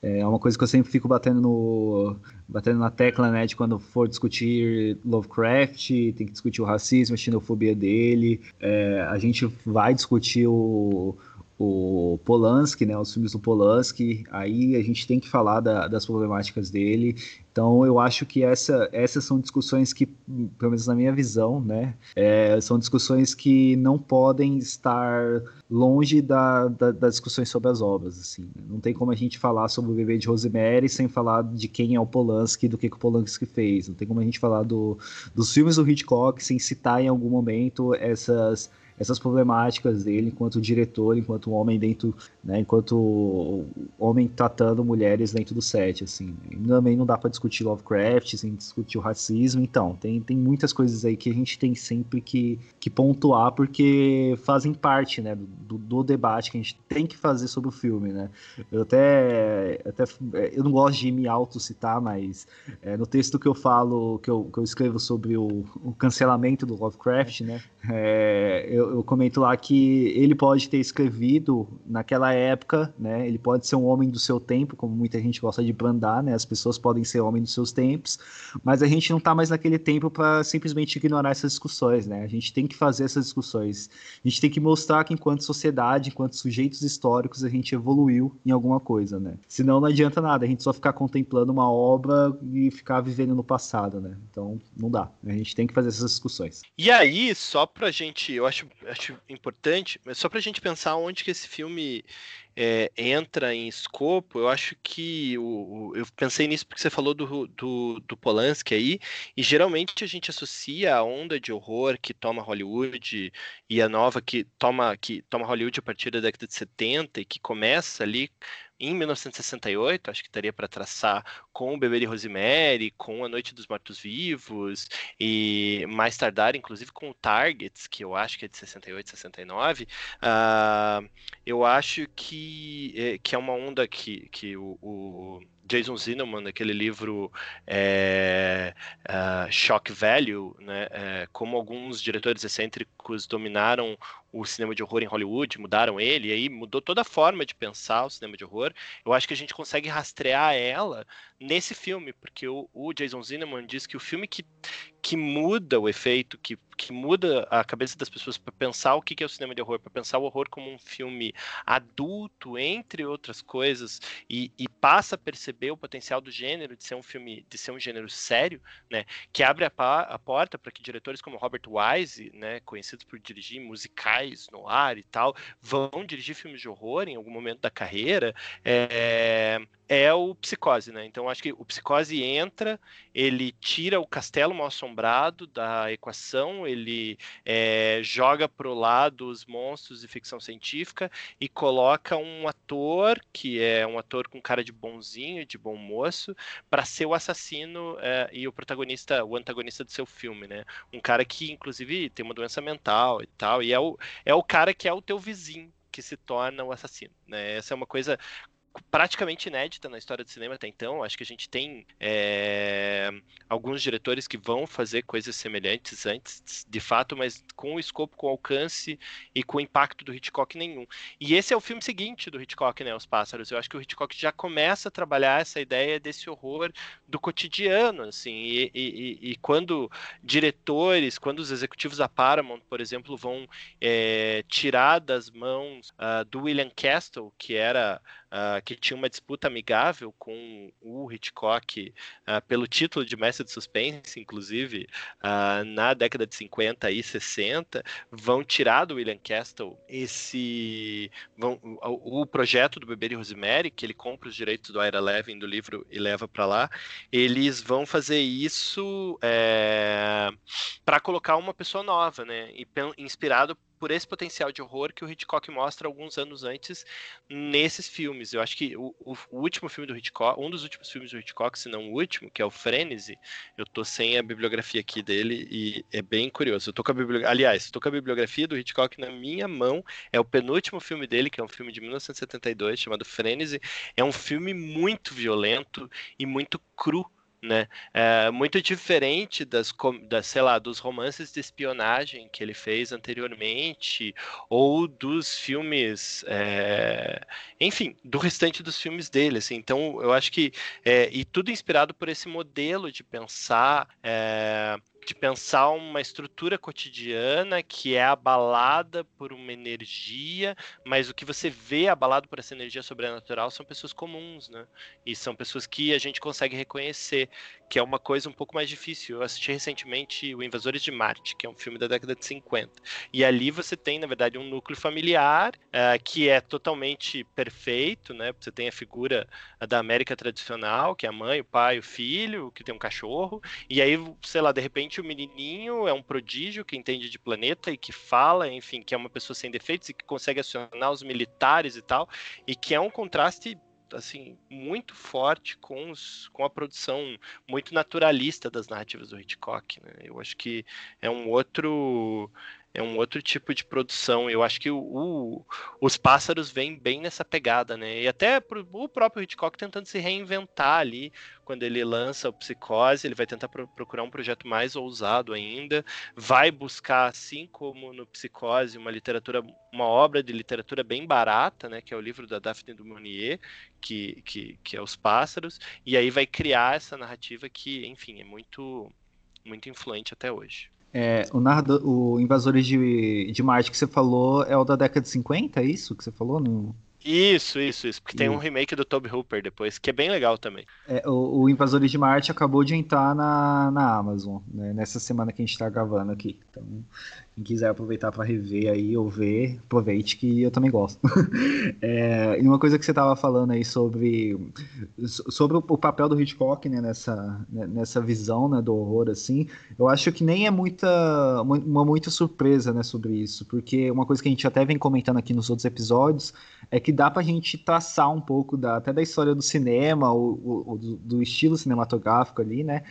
É uma coisa que eu sempre fico batendo no batendo na tecla, né, de quando for discutir Lovecraft, tem que discutir o racismo, a xenofobia dele, é, a gente vai discutir o o Polanski, né, os filmes do Polanski, aí a gente tem que falar da, das problemáticas dele. Então eu acho que essa, essas são discussões que, pelo menos na minha visão, né, é, são discussões que não podem estar longe da, da, das discussões sobre as obras. Assim. Não tem como a gente falar sobre o bebê de Rosemary sem falar de quem é o Polanski, do que, que o Polanski fez. Não tem como a gente falar do, dos filmes do Hitchcock sem citar em algum momento essas essas problemáticas dele enquanto diretor, enquanto homem dentro, né, enquanto homem tratando mulheres dentro do set, assim. Também não dá para discutir Lovecraft, sem discutir o racismo, então, tem, tem muitas coisas aí que a gente tem sempre que, que pontuar, porque fazem parte, né, do, do debate que a gente tem que fazer sobre o filme, né. Eu até, até eu não gosto de me auto-citar, mas é, no texto que eu falo, que eu, que eu escrevo sobre o, o cancelamento do Lovecraft, né, é, eu, eu, comento lá que ele pode ter escrevido naquela época, né? Ele pode ser um homem do seu tempo, como muita gente gosta de brandar, né? As pessoas podem ser homens dos seus tempos, mas a gente não está mais naquele tempo para simplesmente ignorar essas discussões, né? A gente tem que fazer essas discussões. A gente tem que mostrar que enquanto sociedade, enquanto sujeitos históricos, a gente evoluiu em alguma coisa, né? Senão não adianta nada, a gente só ficar contemplando uma obra e ficar vivendo no passado, né? Então não dá. A gente tem que fazer essas discussões. E aí, só pra gente, eu acho acho importante, mas só para a gente pensar onde que esse filme é, entra em escopo, eu acho que o, o, eu pensei nisso porque você falou do, do, do Polanski aí, e geralmente a gente associa a onda de horror que toma Hollywood e a nova que toma, que toma Hollywood a partir da década de 70 e que começa ali em 1968, acho que daria para traçar com o Bebê de Rosemary, com A Noite dos Mortos-Vivos, e mais tardar, inclusive, com o Targets, que eu acho que é de 68, 69. Uh, eu acho que, é, que é uma onda que, que o, o Jason Zinnemann, naquele livro é, uh, Shock Value, né, é, como alguns diretores excêntricos dominaram o cinema de horror em Hollywood, mudaram ele, e aí mudou toda a forma de pensar o cinema de horror. Eu acho que a gente consegue rastrear ela nesse filme, porque o, o Jason Zinnemann diz que o filme que, que muda o efeito, que, que muda a cabeça das pessoas para pensar o que é o cinema de horror, para pensar o horror como um filme adulto, entre outras coisas, e, e, passa a perceber o potencial do gênero de ser um filme, de ser um gênero sério, né, que abre a, a porta para que diretores como Robert Wise, né, conhecidos por dirigir musicais no ar e tal, vão dirigir filmes de horror em algum momento da carreira. É, é o Psicose, né? Então acho que o Psicose entra, ele tira o castelo mal assombrado da equação, ele é, joga pro lado os monstros e ficção científica e coloca um ator que é um ator com cara de bonzinho, de bom moço, para ser o assassino é, e o protagonista, o antagonista do seu filme, né? Um cara que inclusive tem uma doença mental e tal, e é o, é o cara que é o teu vizinho que se torna o assassino. Né? Essa é uma coisa praticamente inédita na história do cinema até então. Acho que a gente tem é, alguns diretores que vão fazer coisas semelhantes antes, de fato, mas com o escopo, com o alcance e com o impacto do Hitchcock nenhum. E esse é o filme seguinte do Hitchcock, né, Os Pássaros. Eu acho que o Hitchcock já começa a trabalhar essa ideia desse horror do cotidiano, assim, e, e, e quando diretores, quando os executivos da Paramount, por exemplo, vão é, tirar das mãos uh, do William Castle, que era uh, que tinha uma disputa amigável com o Hitchcock uh, pelo título de mestre de suspense, inclusive, uh, na década de 50 e 60, vão tirar do William Castle esse vão, o, o projeto do Beber e Rosemary, que ele compra os direitos do Ira Levin do livro e leva para lá, eles vão fazer isso é, para colocar uma pessoa nova, né? E inspirado por esse potencial de horror que o Hitchcock mostra alguns anos antes nesses filmes. Eu acho que o, o, último filme do Hitchcock, um dos últimos filmes do Hitchcock, se não o último, que é o Frenzy, eu tô sem a bibliografia aqui dele e é bem curioso. Eu tô com a bibliografia, aliás, tô com a bibliografia do Hitchcock na minha mão. É o penúltimo filme dele, que é um filme de 1972 chamado Frenzy. É um filme muito violento e muito cru né? É muito diferente das, das, sei lá, dos romances de espionagem que ele fez anteriormente, ou dos filmes, é... enfim, do restante dos filmes dele, assim. Então, eu acho que, é... e tudo inspirado por esse modelo de pensar é, de pensar uma estrutura cotidiana que é abalada por uma energia, mas o que você vê abalado por essa energia sobrenatural são pessoas comuns, né? E são pessoas que a gente consegue reconhecer, que é uma coisa um pouco mais difícil. Eu assisti recentemente O Invasores de Marte, que é um filme da década de 50. E ali você tem, na verdade, um núcleo familiar uh, que é totalmente perfeito, né? Você tem a figura da América tradicional, que é a mãe, o pai, o filho, que tem um cachorro, e aí, sei lá, de repente o menininho é um prodígio que entende de planeta e que fala, enfim, que é uma pessoa sem defeitos e que consegue acionar os militares e tal, e que é um contraste assim muito forte com, os, com a produção muito naturalista das narrativas do Hitchcock. Né? Eu acho que é um outro é um outro tipo de produção. Eu acho que o, o, os pássaros vêm bem nessa pegada, né? E até pro, o próprio Hitchcock tentando se reinventar ali, quando ele lança o Psicose, ele vai tentar pro, procurar um projeto mais ousado ainda, vai buscar, assim como no Psicose, uma literatura, uma obra de literatura bem barata, né? Que é o livro da Daphne du Maurier, que, que, que é Os Pássaros, e aí vai criar essa narrativa que, enfim, é muito, muito influente até hoje. É, o, narrador, o Invasores de, de Marte que você falou é o da década de 50, é isso que você falou? No... Isso, isso, isso. Porque tem um remake do Toby Hooper depois, que é bem legal também. É, o, o, Invasores de Marte acabou de entrar na, na Amazon, né, nessa semana que a gente está gravando aqui. Então, quem quiser aproveitar para rever aí ou ver, aproveite que eu também gosto. é, e uma coisa que você estava falando aí sobre, sobre o papel do Hitchcock né, nessa, né, nessa visão né, do horror, assim, eu acho que nem é muita, uma muita surpresa né, sobre isso, porque uma coisa que a gente até vem comentando aqui nos outros episódios é que dá para a gente traçar um pouco da, até da história do cinema, o, o do, do, estilo cinematográfico ali, né,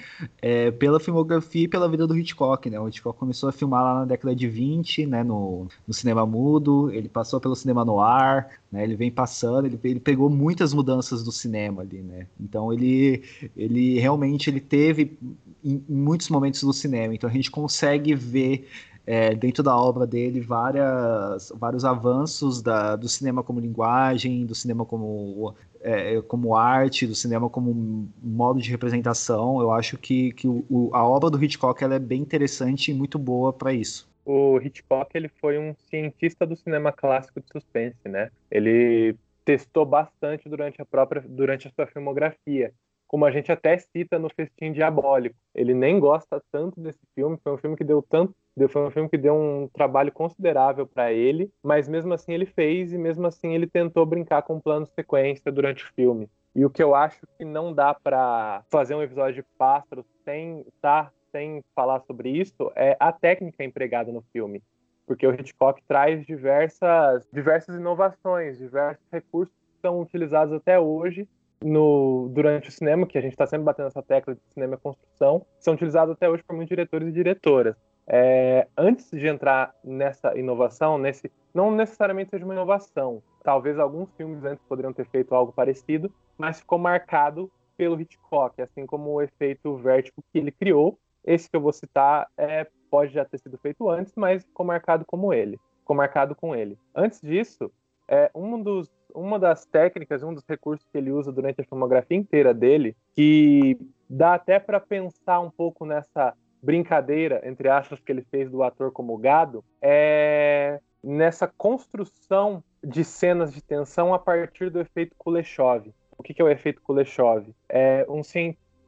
é, pela filmografia e pela vida do Hitchcock. Né? O Hitchcock começou a filmar lá na década de 20, né, no, no cinema mudo, ele passou pelo cinema noir, né, ele vem passando, ele, ele pegou muitas mudanças do cinema ali, né, então ele, ele realmente ele teve em, em muitos momentos do cinema, então a gente consegue ver é, dentro da obra dele várias, vários avanços da, do cinema como linguagem, do cinema como, é, como arte, do cinema como modo de representação. Eu acho que, que o, a obra do Hitchcock ela é bem interessante e muito boa para isso o Hitchcock ele foi um cientista do cinema clássico de suspense, né? Ele testou bastante durante a própria durante a sua filmografia, como a gente até cita no Festim Diabólico. Ele nem gosta tanto desse filme, foi um filme que deu tanto, foi um filme que deu um trabalho considerável para ele, mas mesmo assim ele fez e mesmo assim ele tentou brincar com plano sequência durante o filme. E o que eu acho que não dá para fazer um episódio de Pássaros sem estar sem falar sobre isso é a técnica empregada no filme, porque o Hitchcock traz diversas, diversas inovações, diversos recursos que são utilizados até hoje no, durante o cinema, que a gente está sempre batendo essa tecla de cinema e construção, são utilizados até hoje por muitos diretores e diretoras. É, antes de entrar nessa inovação, nesse não necessariamente seja uma inovação, talvez alguns filmes antes poderiam ter feito algo parecido, mas ficou marcado pelo Hitchcock, assim como o efeito vértigo que ele criou esse que eu vou citar é, pode já ter sido feito antes, mas ficou marcado como ele, ficou marcado com ele. Antes disso, é um dos, uma das técnicas, um dos recursos que ele usa durante a filmografia inteira dele, que dá até para pensar um pouco nessa brincadeira, entre aspas, que ele fez do ator como gado, é nessa construção de cenas de tensão a partir do efeito Kuleshov. O que, que é o efeito Kuleshov? É um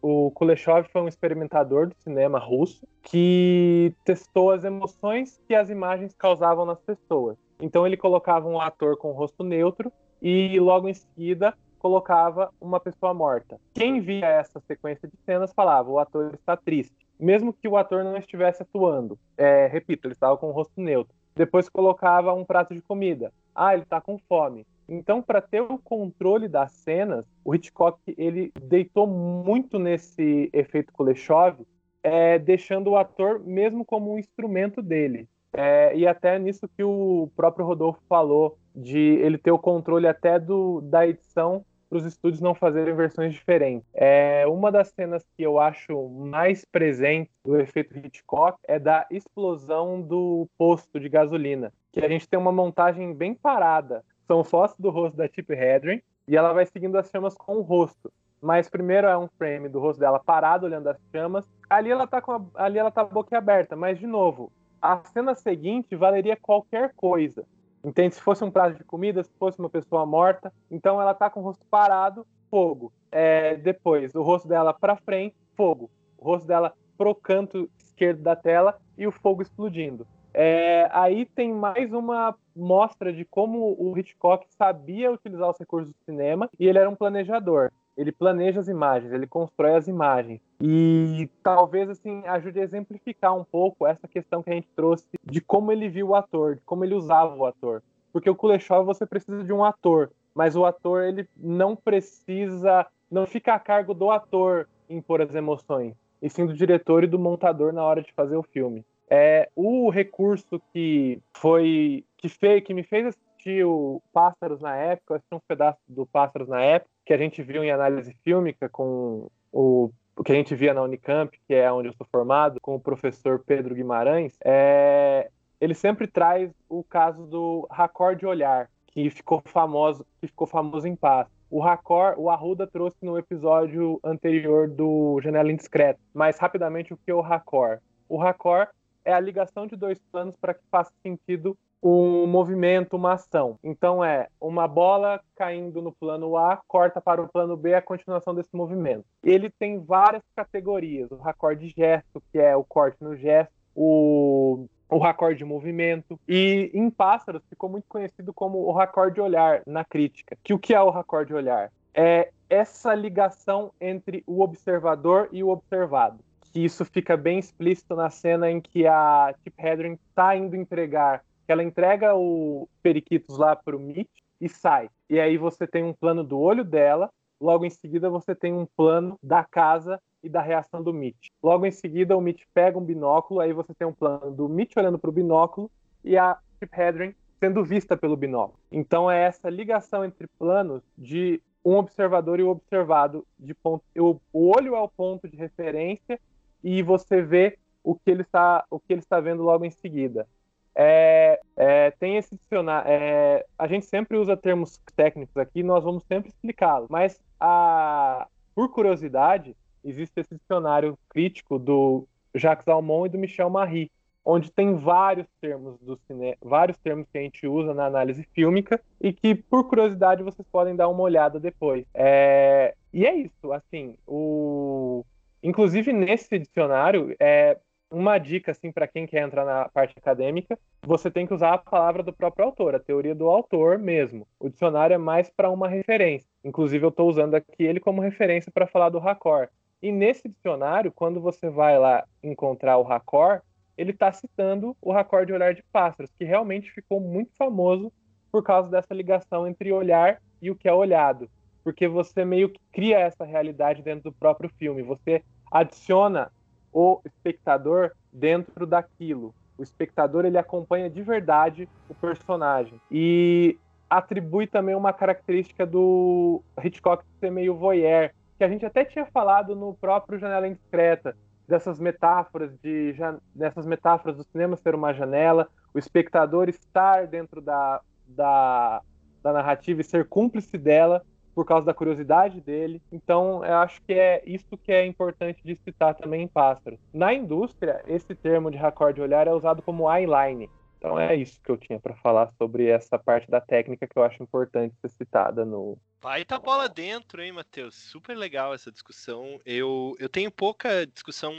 o Kuleshov foi um experimentador do cinema russo que testou as emoções que as imagens causavam nas pessoas. Então ele colocava um ator com rosto neutro e logo em seguida colocava uma pessoa morta. Quem via essa sequência de cenas falava: o ator está triste, mesmo que o ator não estivesse atuando. É, repito, ele estava com o rosto neutro. Depois colocava um prato de comida. Ah, ele está com fome. Então, para ter o controle das cenas, o Hitchcock ele deitou muito nesse efeito Kuleshov, é, deixando o ator mesmo como um instrumento dele. É, e até nisso que o próprio Rodolfo falou, de ele ter o controle até do, da edição para os estúdios não fazerem versões diferentes. É, uma das cenas que eu acho mais presente do efeito Hitchcock é da explosão do posto de gasolina, que a gente tem uma montagem bem parada são fotos do rosto da Chip Hedren e ela vai seguindo as chamas com o rosto. Mas primeiro é um frame do rosto dela parado olhando as chamas. Ali ela tá com a, ali ela tá boca aberta, mas de novo, a cena seguinte valeria qualquer coisa. Entende? Se fosse um prato de comida, se fosse uma pessoa morta, então ela tá com o rosto parado, fogo. É, depois, o rosto dela para frente, fogo. O rosto dela pro canto esquerdo da tela e o fogo explodindo. É, aí tem mais uma mostra de como o Hitchcock sabia utilizar os recursos do cinema e ele era um planejador. Ele planeja as imagens, ele constrói as imagens. E talvez assim ajude a exemplificar um pouco essa questão que a gente trouxe de como ele viu o ator, de como ele usava o ator. Porque o Kuleshov você precisa de um ator, mas o ator ele não precisa, não fica a cargo do ator impor as emoções, e sim do diretor e do montador na hora de fazer o filme. É, o recurso que foi que fez, que me fez assistir o Pássaros na época, eu assisti um pedaço do Pássaros na época, que a gente viu em análise fílmica com o, que a gente via na Unicamp, que é onde eu sou formado, com o professor Pedro Guimarães, é, ele sempre traz o caso do raccord de olhar, que ficou famoso, que ficou famoso em paz. O Racor, o Arruda trouxe no episódio anterior do Janela Indiscreta. Mas rapidamente o que é o Racor? O Racor é a ligação de dois planos para que faça sentido um movimento, uma ação. Então é uma bola caindo no plano A, corta para o plano B a continuação desse movimento. Ele tem várias categorias, o raccord de gesto, que é o corte no gesto, o o raccord de movimento e em Pássaros ficou muito conhecido como o raccord de olhar na crítica. Que o que é o raccord de olhar? É essa ligação entre o observador e o observado que isso fica bem explícito na cena em que a Tip Hedren está indo entregar, que ela entrega o periquitos lá para o Mitch e sai. E aí você tem um plano do olho dela, logo em seguida você tem um plano da casa e da reação do Mitch. Logo em seguida o Mitch pega um binóculo, aí você tem um plano do Mitch olhando para o binóculo e a Tip Hedren sendo vista pelo binóculo. Então é essa ligação entre planos de um observador e o observado de ponto. O olho é o ponto de referência e você vê o que ele está, o que ele está vendo logo em seguida. É, é, tem esse dicionário. É, a gente sempre usa termos técnicos aqui, nós vamos sempre explicá-los. Mas, a, por curiosidade, existe esse dicionário crítico do Jacques Almond e do Michel Marie, onde tem vários termos do cinema, vários termos que a gente usa na análise fílmica e que, por curiosidade, vocês podem dar uma olhada depois. É, e é isso, assim, o Inclusive, nesse dicionário, é uma dica assim para quem quer entrar na parte acadêmica, você tem que usar a palavra do próprio autor, a teoria do autor mesmo. O dicionário é mais para uma referência. Inclusive, eu estou usando aqui ele como referência para falar do raccord. E nesse dicionário, quando você vai lá encontrar o raccord, ele está citando o raccord de olhar de pássaros, que realmente ficou muito famoso por causa dessa ligação entre olhar e o que é olhado porque você meio que cria essa realidade dentro do próprio filme. Você adiciona o espectador dentro daquilo. O espectador ele acompanha de verdade o personagem e atribui também uma característica do Hitchcock ser meio voyeur, que a gente até tinha falado no próprio Janela Indiscreta, dessas metáforas de dessas metáforas do cinema ser uma janela, o espectador estar dentro da, da, da narrativa e ser cúmplice dela por causa da curiosidade dele. Então, eu acho que é isso que é importante de citar também em Pássaros. Na indústria, esse termo de raccord de olhar é usado como eyeline, Então é isso que eu tinha para falar sobre essa parte da técnica que eu acho importante ser citada no. Vai tá bola dentro, hein, Matheus? Super legal essa discussão. Eu, eu tenho pouca discussão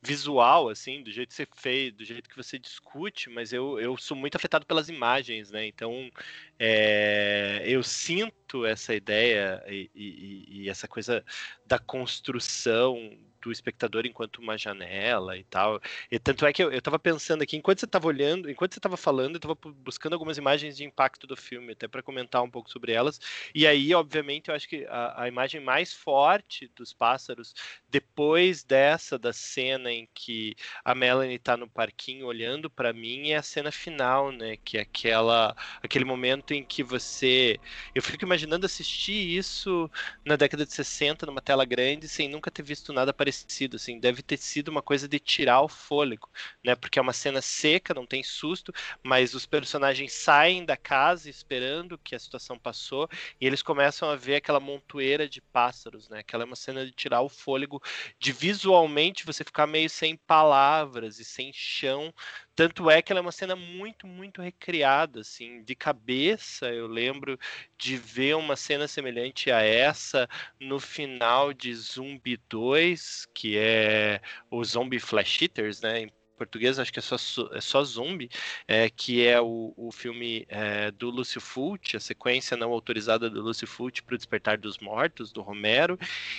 visual, assim, do jeito que você fez, do jeito que você discute, mas eu, eu sou muito afetado pelas imagens, né? Então, é, eu sinto essa ideia e, e, e essa coisa da construção do espectador enquanto uma janela e tal. E tanto é que eu, eu tava pensando aqui, enquanto você tava olhando, enquanto você tava falando, eu tava buscando algumas imagens de impacto do filme, até para comentar um pouco sobre elas. E aí, obviamente, eu acho que a, a imagem mais forte dos pássaros, depois dessa, da cena em que a Melanie tá no parquinho olhando para mim, é a cena final, né? Que é aquela, aquele momento em que você. Eu fico imaginando assistir isso na década de 60, numa tela grande, sem nunca ter visto nada parecido assim, deve ter sido uma coisa de tirar o fôlego, né? Porque é uma cena seca, não tem susto, mas os personagens saem da casa esperando que a situação passou e eles começam a ver aquela montoeira de pássaros, né? Aquela é uma cena de tirar o fôlego, de visualmente você ficar meio sem palavras e sem chão tanto é que ela é uma cena muito, muito recriada, assim, de cabeça. Eu lembro de ver uma cena semelhante a essa no final de Zumbi 2, que é o Zombie Flash Eaters, né? Português, acho que é só, é só Zumbi, é, que é o, o filme é, do Lúcio Fulci, a sequência não autorizada do Lúcio Fulci para o Despertar dos Mortos, do Romero.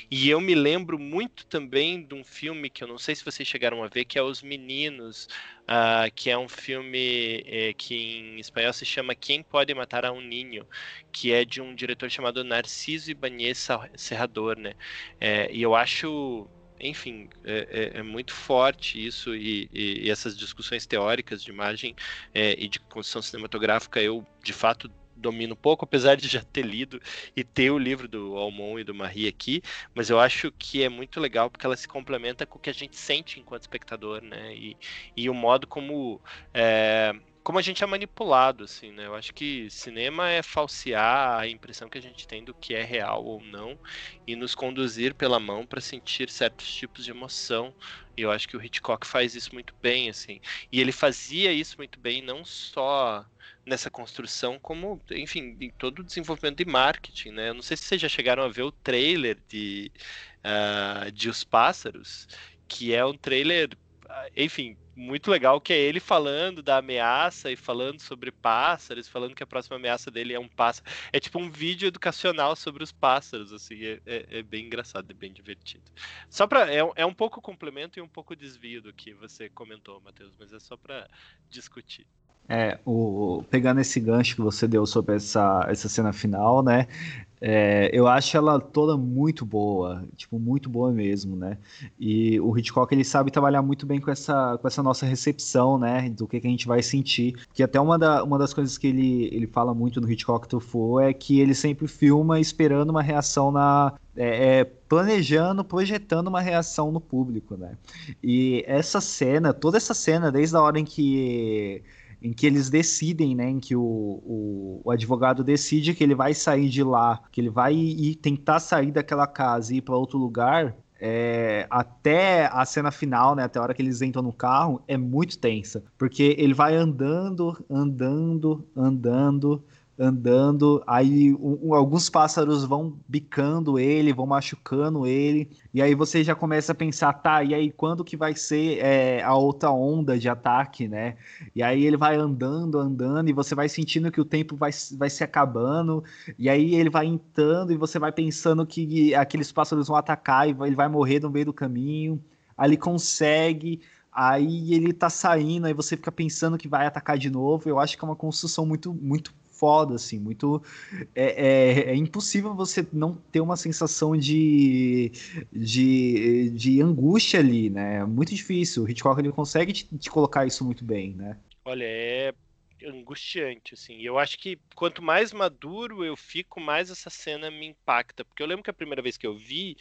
E eu me lembro muito também de um filme que eu não sei se vocês chegaram a ver, que é Os Meninos, uh, que é um filme é, que em espanhol se chama Quem Pode Matar a um Ninho, que é de um diretor chamado Narciso Ibanez Serrador, né? É, e eu acho enfim, é, é, é, muito forte isso e, e, essas discussões teóricas de imagem é, e de construção cinematográfica eu, de fato, domino pouco, apesar de já ter lido e ter o livro do Almon e do Marie aqui, mas eu acho que é muito legal porque ela se complementa com o que a gente sente enquanto espectador, né? E, e o modo como é, como a gente é manipulado, assim, né? Eu acho que cinema é falsear a impressão que a gente tem do que é real ou não e nos conduzir pela mão para sentir certos tipos de emoção. E eu acho que o Hitchcock faz isso muito bem, assim. E ele fazia isso muito bem, não só nessa construção, como, enfim, em todo o desenvolvimento de marketing, né? Eu não sei se vocês já chegaram a ver o trailer de, uh, de Os Pássaros, que é um trailer, enfim, muito legal que é ele falando da ameaça e falando sobre pássaros, falando que a próxima ameaça dele é um pássaro. É tipo um vídeo educacional sobre os pássaros, assim, é, é, é bem engraçado, é bem divertido. Só para é, é um pouco complemento e um pouco desvio do que você comentou, Matheus, mas é só para discutir. É, o, pegando esse gancho que você deu sobre essa, essa cena final, né? É, eu acho ela toda muito boa, tipo, muito boa mesmo, né? E o Hitchcock, ele sabe trabalhar muito bem com essa, com essa nossa recepção, né? Do que, que a gente vai sentir. Que até uma, da, uma das coisas que ele, ele fala muito no Hitchcock Truffaut é que ele sempre filma esperando uma reação na... É, é, planejando, projetando uma reação no público, né? E essa cena, toda essa cena, desde a hora em que em que eles decidem, né, em que o, o, o, advogado decide que ele vai sair de lá, que ele vai ir tentar sair daquela casa e ir para outro lugar, é, até a cena final, né, até a hora que eles entram no carro, é muito tensa, porque ele vai andando, andando, andando, andando, aí um, alguns pássaros vão bicando ele, vão machucando ele, e aí você já começa a pensar, tá, e aí quando que vai ser é, a outra onda de ataque, né? E aí ele vai andando, andando, e você vai sentindo que o tempo vai, vai se acabando, e aí ele vai entrando, e você vai pensando que aqueles pássaros vão atacar, e ele vai morrer no meio do caminho, aí ele consegue, aí ele tá saindo, aí você fica pensando que vai atacar de novo, eu acho que é uma construção muito, muito foda, assim, muito. É, é, é, impossível você não ter uma sensação de, de, de angústia ali, né? É muito difícil. O Hitchcock ele consegue te, te colocar isso muito bem, né? Olha, é angustiante, assim. Eu acho que quanto mais maduro eu fico, mais essa cena me impacta. Porque eu lembro que a primeira vez que eu vi,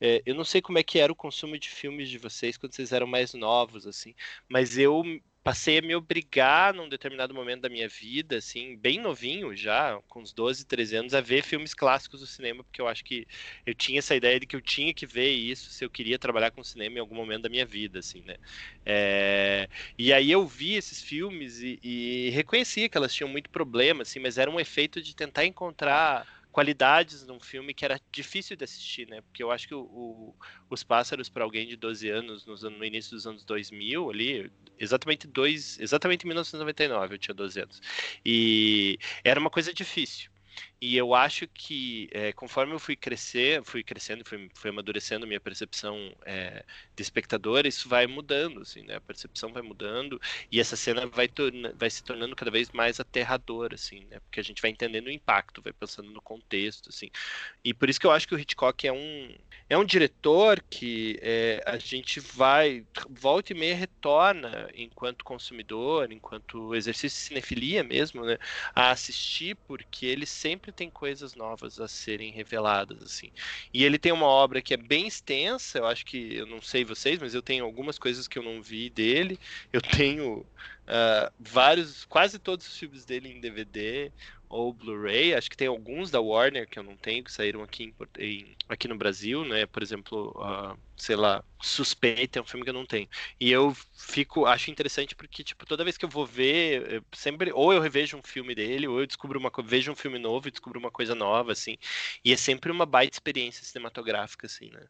é, eu não sei como é que era o consumo de filmes de vocês quando vocês eram mais novos, assim, mas eu passei a me obrigar num determinado momento da minha vida, assim, bem novinho já, com uns 12, 13 anos, a ver filmes clássicos do cinema, porque eu acho que eu tinha essa ideia de que eu tinha que ver isso se eu queria trabalhar com cinema em algum momento da minha vida, assim, né? É... E aí eu vi esses filmes e, e reconhecia que elas tinham muito problema, assim, mas era um efeito de tentar encontrar qualidades num filme que era difícil de assistir, né? Porque eu acho que o, o, Os Pássaros, para alguém de 12 anos, no, início dos anos 2000, ali, exatamente dois, exatamente em 1999, eu tinha 12 anos. E era uma coisa difícil. E eu acho que é, conforme eu fui crescer, fui crescendo, fui, fui amadurecendo minha percepção é, de espectador, isso vai mudando, assim, né? A percepção vai mudando e essa cena vai, torna, vai se tornando cada vez mais aterradora, assim, né? Porque a gente vai entendendo o impacto, vai pensando no contexto, assim. E por isso que eu acho que o Hitchcock é um é um diretor que é, a gente vai volta e meia retorna enquanto consumidor, enquanto exercício de cinefilia mesmo, né? A assistir porque ele sempre sempre tem coisas novas a serem reveladas, assim. E ele tem uma obra que é bem extensa, eu acho que, eu não sei vocês, mas eu tenho algumas coisas que eu não vi dele. Eu tenho uh, vários, quase todos os filmes dele em DVD ou Blu-ray. Acho que tem alguns da Warner que eu não tenho, que saíram aqui, em, em, aqui no Brasil, né? Por exemplo, uh, sei lá, Suspeita é um filme que eu não tenho. E eu fico, acho interessante porque, tipo, toda vez que eu vou ver, eu sempre, ou eu revejo um filme dele, ou eu descubro uma vejo um filme novo e descubro uma coisa nova, assim. E é sempre uma baita experiência cinematográfica, assim, né?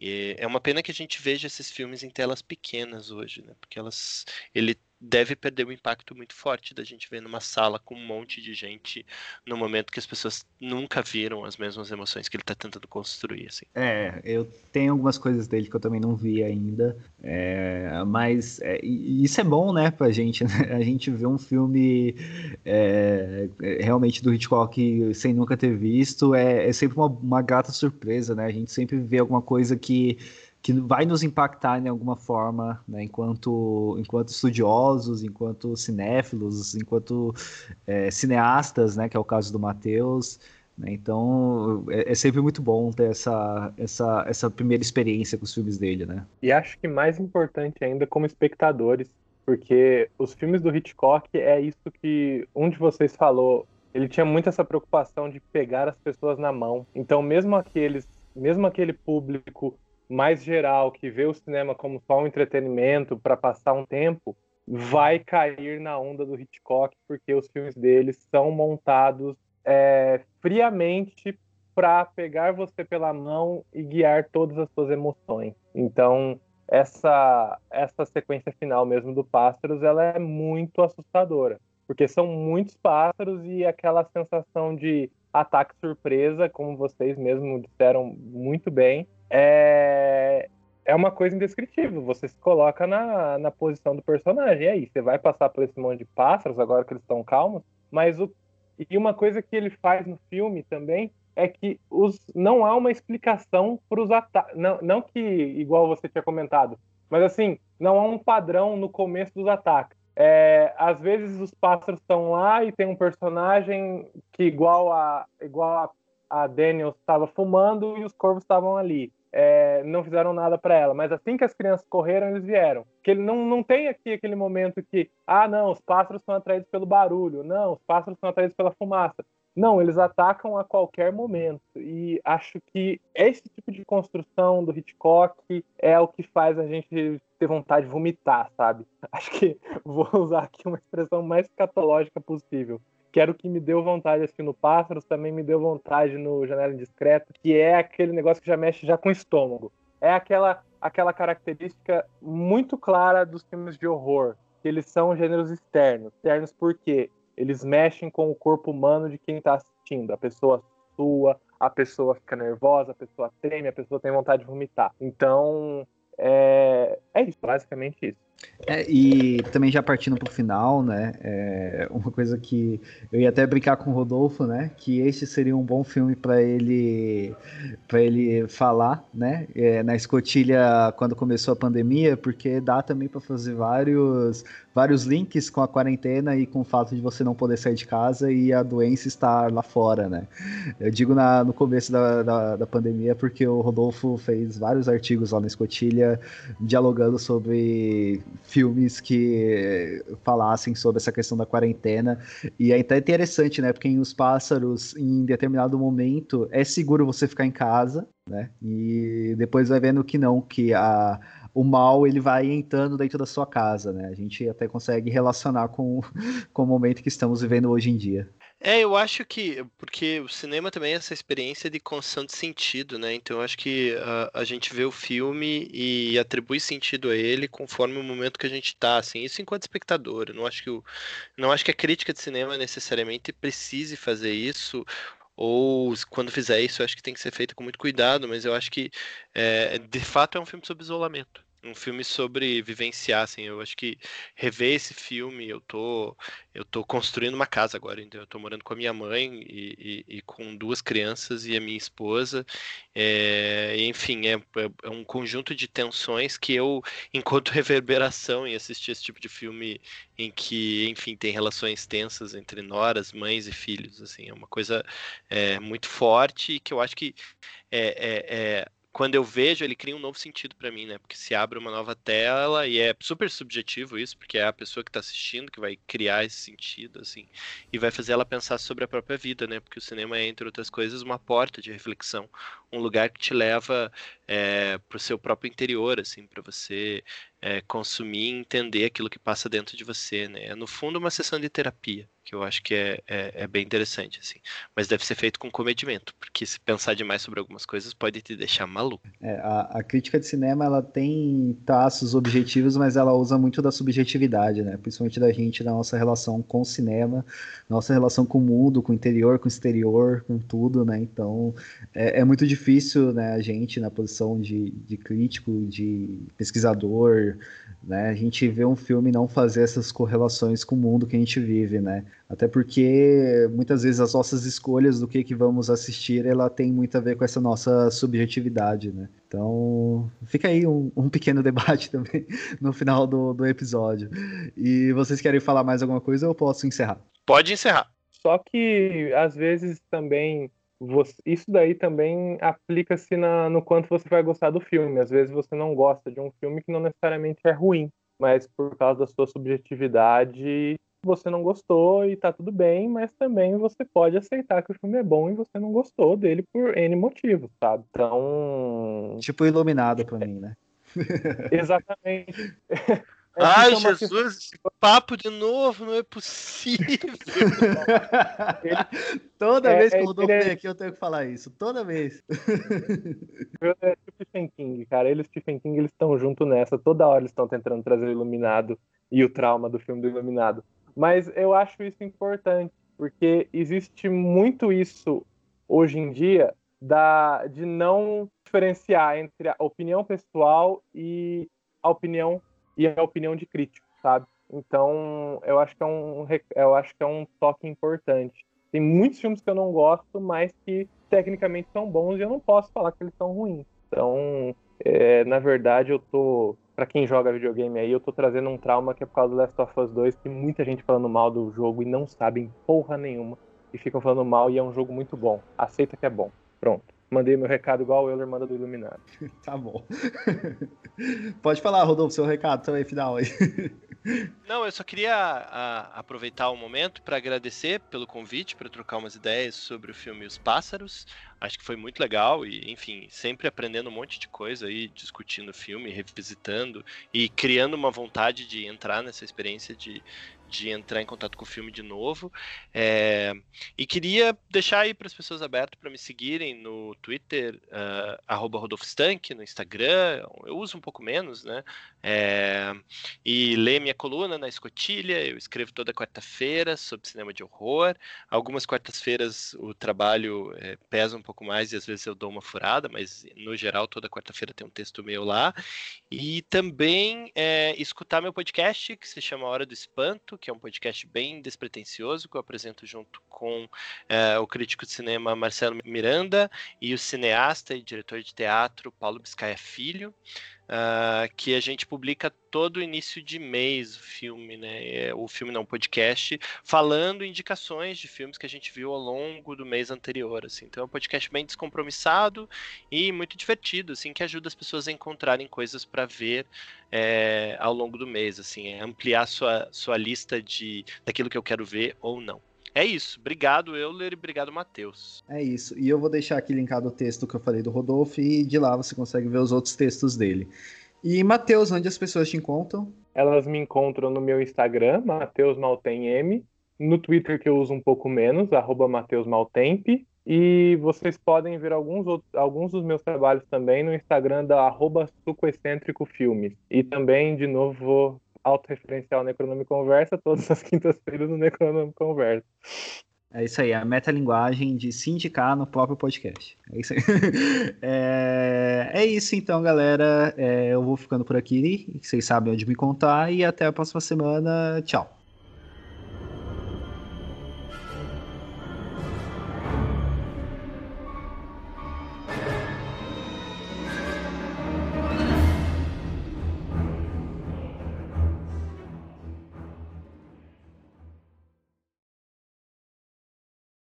E é uma pena que a gente veja esses filmes em telas pequenas hoje, né? Porque elas. Ele deve perder um impacto muito forte da gente ver numa sala com um monte de gente no momento que as pessoas nunca viram as mesmas emoções que ele está tentando construir. Assim. É, eu tenho algumas coisas dele que eu também não vi ainda, é, mas é, isso é bom, né, pra gente, né? A gente vê um filme é, realmente do Hitchcock sem nunca ter visto, é, é sempre uma, uma grata surpresa, né? A gente sempre vê alguma coisa que que vai nos impactar de alguma forma, né, enquanto, enquanto estudiosos, enquanto cinéfilos, enquanto é, cineastas, né, que é o caso do Matheus. Né, então é, é, sempre muito bom ter essa, essa, essa primeira experiência com os filmes dele. Né? E acho que mais importante ainda como espectadores, porque os filmes do Hitchcock é isso que um de vocês falou. Ele tinha muito essa preocupação de pegar as pessoas na mão. Então, mesmo aqueles, mesmo aquele público mais geral, que vê o cinema como só um entretenimento para passar um tempo, vai cair na onda do Hitchcock, porque os filmes dele são montados é, friamente para pegar você pela mão e guiar todas as suas emoções. Então, essa, essa sequência final mesmo do Pássaros, ela é muito assustadora, porque são muitos pássaros e aquela sensação de ataque surpresa, como vocês mesmo disseram muito bem, é, é uma coisa indescritível. Você se coloca na, na posição do personagem. E aí, você vai passar por esse monte de pássaros agora que eles estão calmos, mas o. E uma coisa que ele faz no filme também é que os, não há uma explicação para os ataques. Não, não que, igual você tinha comentado, mas assim, não há um padrão no começo dos ataques. É, às vezes os pássaros estão lá e tem um personagem que, igual a, igual a, a Daniel, estava fumando e os corvos estavam ali é, não fizeram nada para ela. Mas assim que as crianças correram, eles vieram. Que ele não, não tem aqui aquele momento que, ah, não, os pássaros são atraídos pelo barulho. Não, os pássaros são atraídos pela fumaça. Não, eles atacam a qualquer momento. E acho que esse tipo de construção do Hitchcock é o que faz a gente ter vontade de vomitar, sabe? Acho que vou usar aqui uma expressão mais catológica possível que era o que me deu vontade assim no Pássaros, também me deu vontade no Janela Indiscreta, que é aquele negócio que já mexe já com o estômago. É aquela aquela característica muito clara dos filmes de horror, que eles são gêneros externos. Externos porque eles mexem com o corpo humano de quem está assistindo. A pessoa sua, a pessoa fica nervosa, a pessoa treme, a pessoa tem vontade de vomitar. Então, é, é isso, basicamente isso. É, e também já partindo para o final, né? É uma coisa que eu ia até brincar com o Rodolfo, né? Que este seria um bom filme para ele para ele falar, né? É, na escotilha quando começou a pandemia, porque dá também para fazer vários vários links com a quarentena e com o fato de você não poder sair de casa e a doença estar lá fora, né? Eu digo na, no começo da, da, da pandemia porque o Rodolfo fez vários artigos lá na escotilha dialogando sobre filmes que falassem sobre essa questão da quarentena. E é até interessante, né? Porque em Os Pássaros, em determinado momento, é seguro você ficar em casa, né? E depois vai vendo que não, que a, o mal ele vai entrando dentro da sua casa, né? A gente até consegue relacionar com, com o momento que estamos vivendo hoje em dia. É, eu acho que. Porque o cinema também é essa experiência de construção de sentido, né? Então eu acho que a, a gente vê o filme e atribui sentido a ele conforme o momento que a gente tá, assim. Isso enquanto espectador. Eu não acho que não acho que a crítica de cinema necessariamente precise fazer isso ou quando fizer isso, acho que tem que ser feito com muito cuidado, mas eu acho que é, de fato é um filme sobre isolamento um filme sobre vivenciar, assim, eu acho que rever esse filme, eu tô, eu tô construindo uma casa agora, então eu tô morando com a minha mãe e, e, e com duas crianças e a minha esposa, é, enfim, é, é, um conjunto de tensões que eu, enquanto reverberação em assistir esse tipo de filme em que, enfim, tem relações tensas entre noras, mães e filhos, assim, é uma coisa é, muito forte e que eu acho que é, é quando eu vejo, ele cria um novo sentido para mim, né? Porque se abre uma nova tela e é super subjetivo isso, porque é a pessoa que está assistindo que vai criar esse sentido, assim, e vai fazer ela pensar sobre a própria vida, né? Porque o cinema é, entre outras coisas, uma porta de reflexão, um lugar que te leva é, para o seu próprio interior, assim, para você é, consumir e entender aquilo que passa dentro de você, né? É, no fundo, uma sessão de terapia que eu acho que é, é, é, bem interessante, assim. Mas deve ser feito com comedimento, porque se pensar demais sobre algumas coisas pode te deixar maluco. É, a, a, crítica de cinema, ela tem traços objetivos, mas ela usa muito da subjetividade, né? Principalmente da gente, da nossa relação com o cinema, nossa relação com o mundo, com o interior, com o exterior, com tudo, né? Então, é, é muito difícil, né, a gente, na posição de, de crítico, de pesquisador, né? A gente vê um filme não fazer essas correlações com o mundo que a gente vive, né? Até porque muitas vezes as nossas escolhas do que, que vamos assistir, ela tem muito a ver com essa nossa subjetividade, né? Então, fica aí um, um pequeno debate também no final do, do episódio. E vocês querem falar mais alguma coisa ou eu posso encerrar? Pode encerrar. Só que às vezes também você, isso daí também aplica-se no quanto você vai gostar do filme. Às vezes você não gosta de um filme que não necessariamente é ruim, mas por causa da sua subjetividade você não gostou e tá tudo bem, mas também você pode aceitar que o filme é bom e você não gostou dele por N motivos, sabe? Então. Tipo iluminado pra mim, né? Exatamente. É Ai, Jesus, papo de novo, não é possível. Toda é, vez que o Rodolfo vem aqui, eu tenho que falar isso. Toda vez. É tipo Stephen King, cara. Ele e Stephen King, eles estão junto nessa. Toda hora eles estão tentando trazer o Iluminado e o trauma do filme do Iluminado. Mas eu acho isso importante, porque existe muito isso hoje em dia da, de não diferenciar entre a opinião pessoal e a opinião e a opinião de crítico, sabe? Então, eu acho que é um, eu acho que é um toque importante. Tem muitos filmes que eu não gosto, mas que tecnicamente são bons e eu não posso falar que eles são ruins. Então, é, na verdade, eu tô. Pra quem joga videogame aí, eu tô trazendo um trauma que é por causa do Last of Us 2, que muita gente falando mal do jogo e não sabem porra nenhuma. E ficam falando mal e é um jogo muito bom. Aceita que é bom. Pronto. Mandei meu recado igual o Euler manda do Iluminado. tá bom. Pode falar, Rodolfo, seu recado também final aí. Não, eu só queria a, aproveitar o momento para agradecer pelo convite, para trocar umas ideias sobre o filme Os Pássaros. Acho que foi muito legal e, enfim, sempre aprendendo um monte de coisa aí, discutindo filme, revisitando e criando uma vontade de entrar nessa experiência de, de entrar em contato com o filme de novo. É, e queria deixar aí para as pessoas aberto para me seguirem no Twitter, uh, @rodolfstank, no Instagram. Eu uso um pouco menos, né? É, e ler minha coluna na Escotilha. Eu escrevo toda quarta-feira sobre cinema de horror. Algumas quartas-feiras o trabalho é, pesa um pouco mais e às vezes eu dou uma furada, mas no geral toda quarta-feira tem um texto meu lá. E também é, escutar meu podcast que se chama Hora do Espanto que é um podcast bem despretensioso, que eu apresento junto com é, o crítico de cinema Marcelo Miranda e o cineasta e diretor de teatro Paulo Biscaia Filho. Uh, que a gente publica todo início de mês o filme, né? É, o filme não, podcast, falando indicações de filmes que a gente viu ao longo do mês anterior, assim. Então é um podcast bem descompromissado e muito divertido, assim, que ajuda as pessoas a encontrarem coisas para ver é, ao longo do mês, assim, é ampliar sua, sua lista de daquilo que eu quero ver ou não. É isso. Obrigado, Euler, e obrigado, Matheus. É isso. E eu vou deixar aqui linkado o texto que eu falei do Rodolfo, e de lá você consegue ver os outros textos dele. E, Matheus, onde as pessoas te encontram? Elas me encontram no meu Instagram, Matheus Maltem no Twitter que eu uso um pouco menos, arroba Matheus Maltemp, e vocês podem ver alguns, outros, alguns dos meus trabalhos também no Instagram da arroba. E também, de novo, autorreferencial Necronome Conversa, todas as quintas-feiras no Necronome Conversa. É isso aí, a metalinguagem de se indicar no próprio podcast. É isso aí. é, é isso então, galera. É, eu vou ficando por aqui. Vocês sabem onde me contar. E até a próxima semana. Tchau.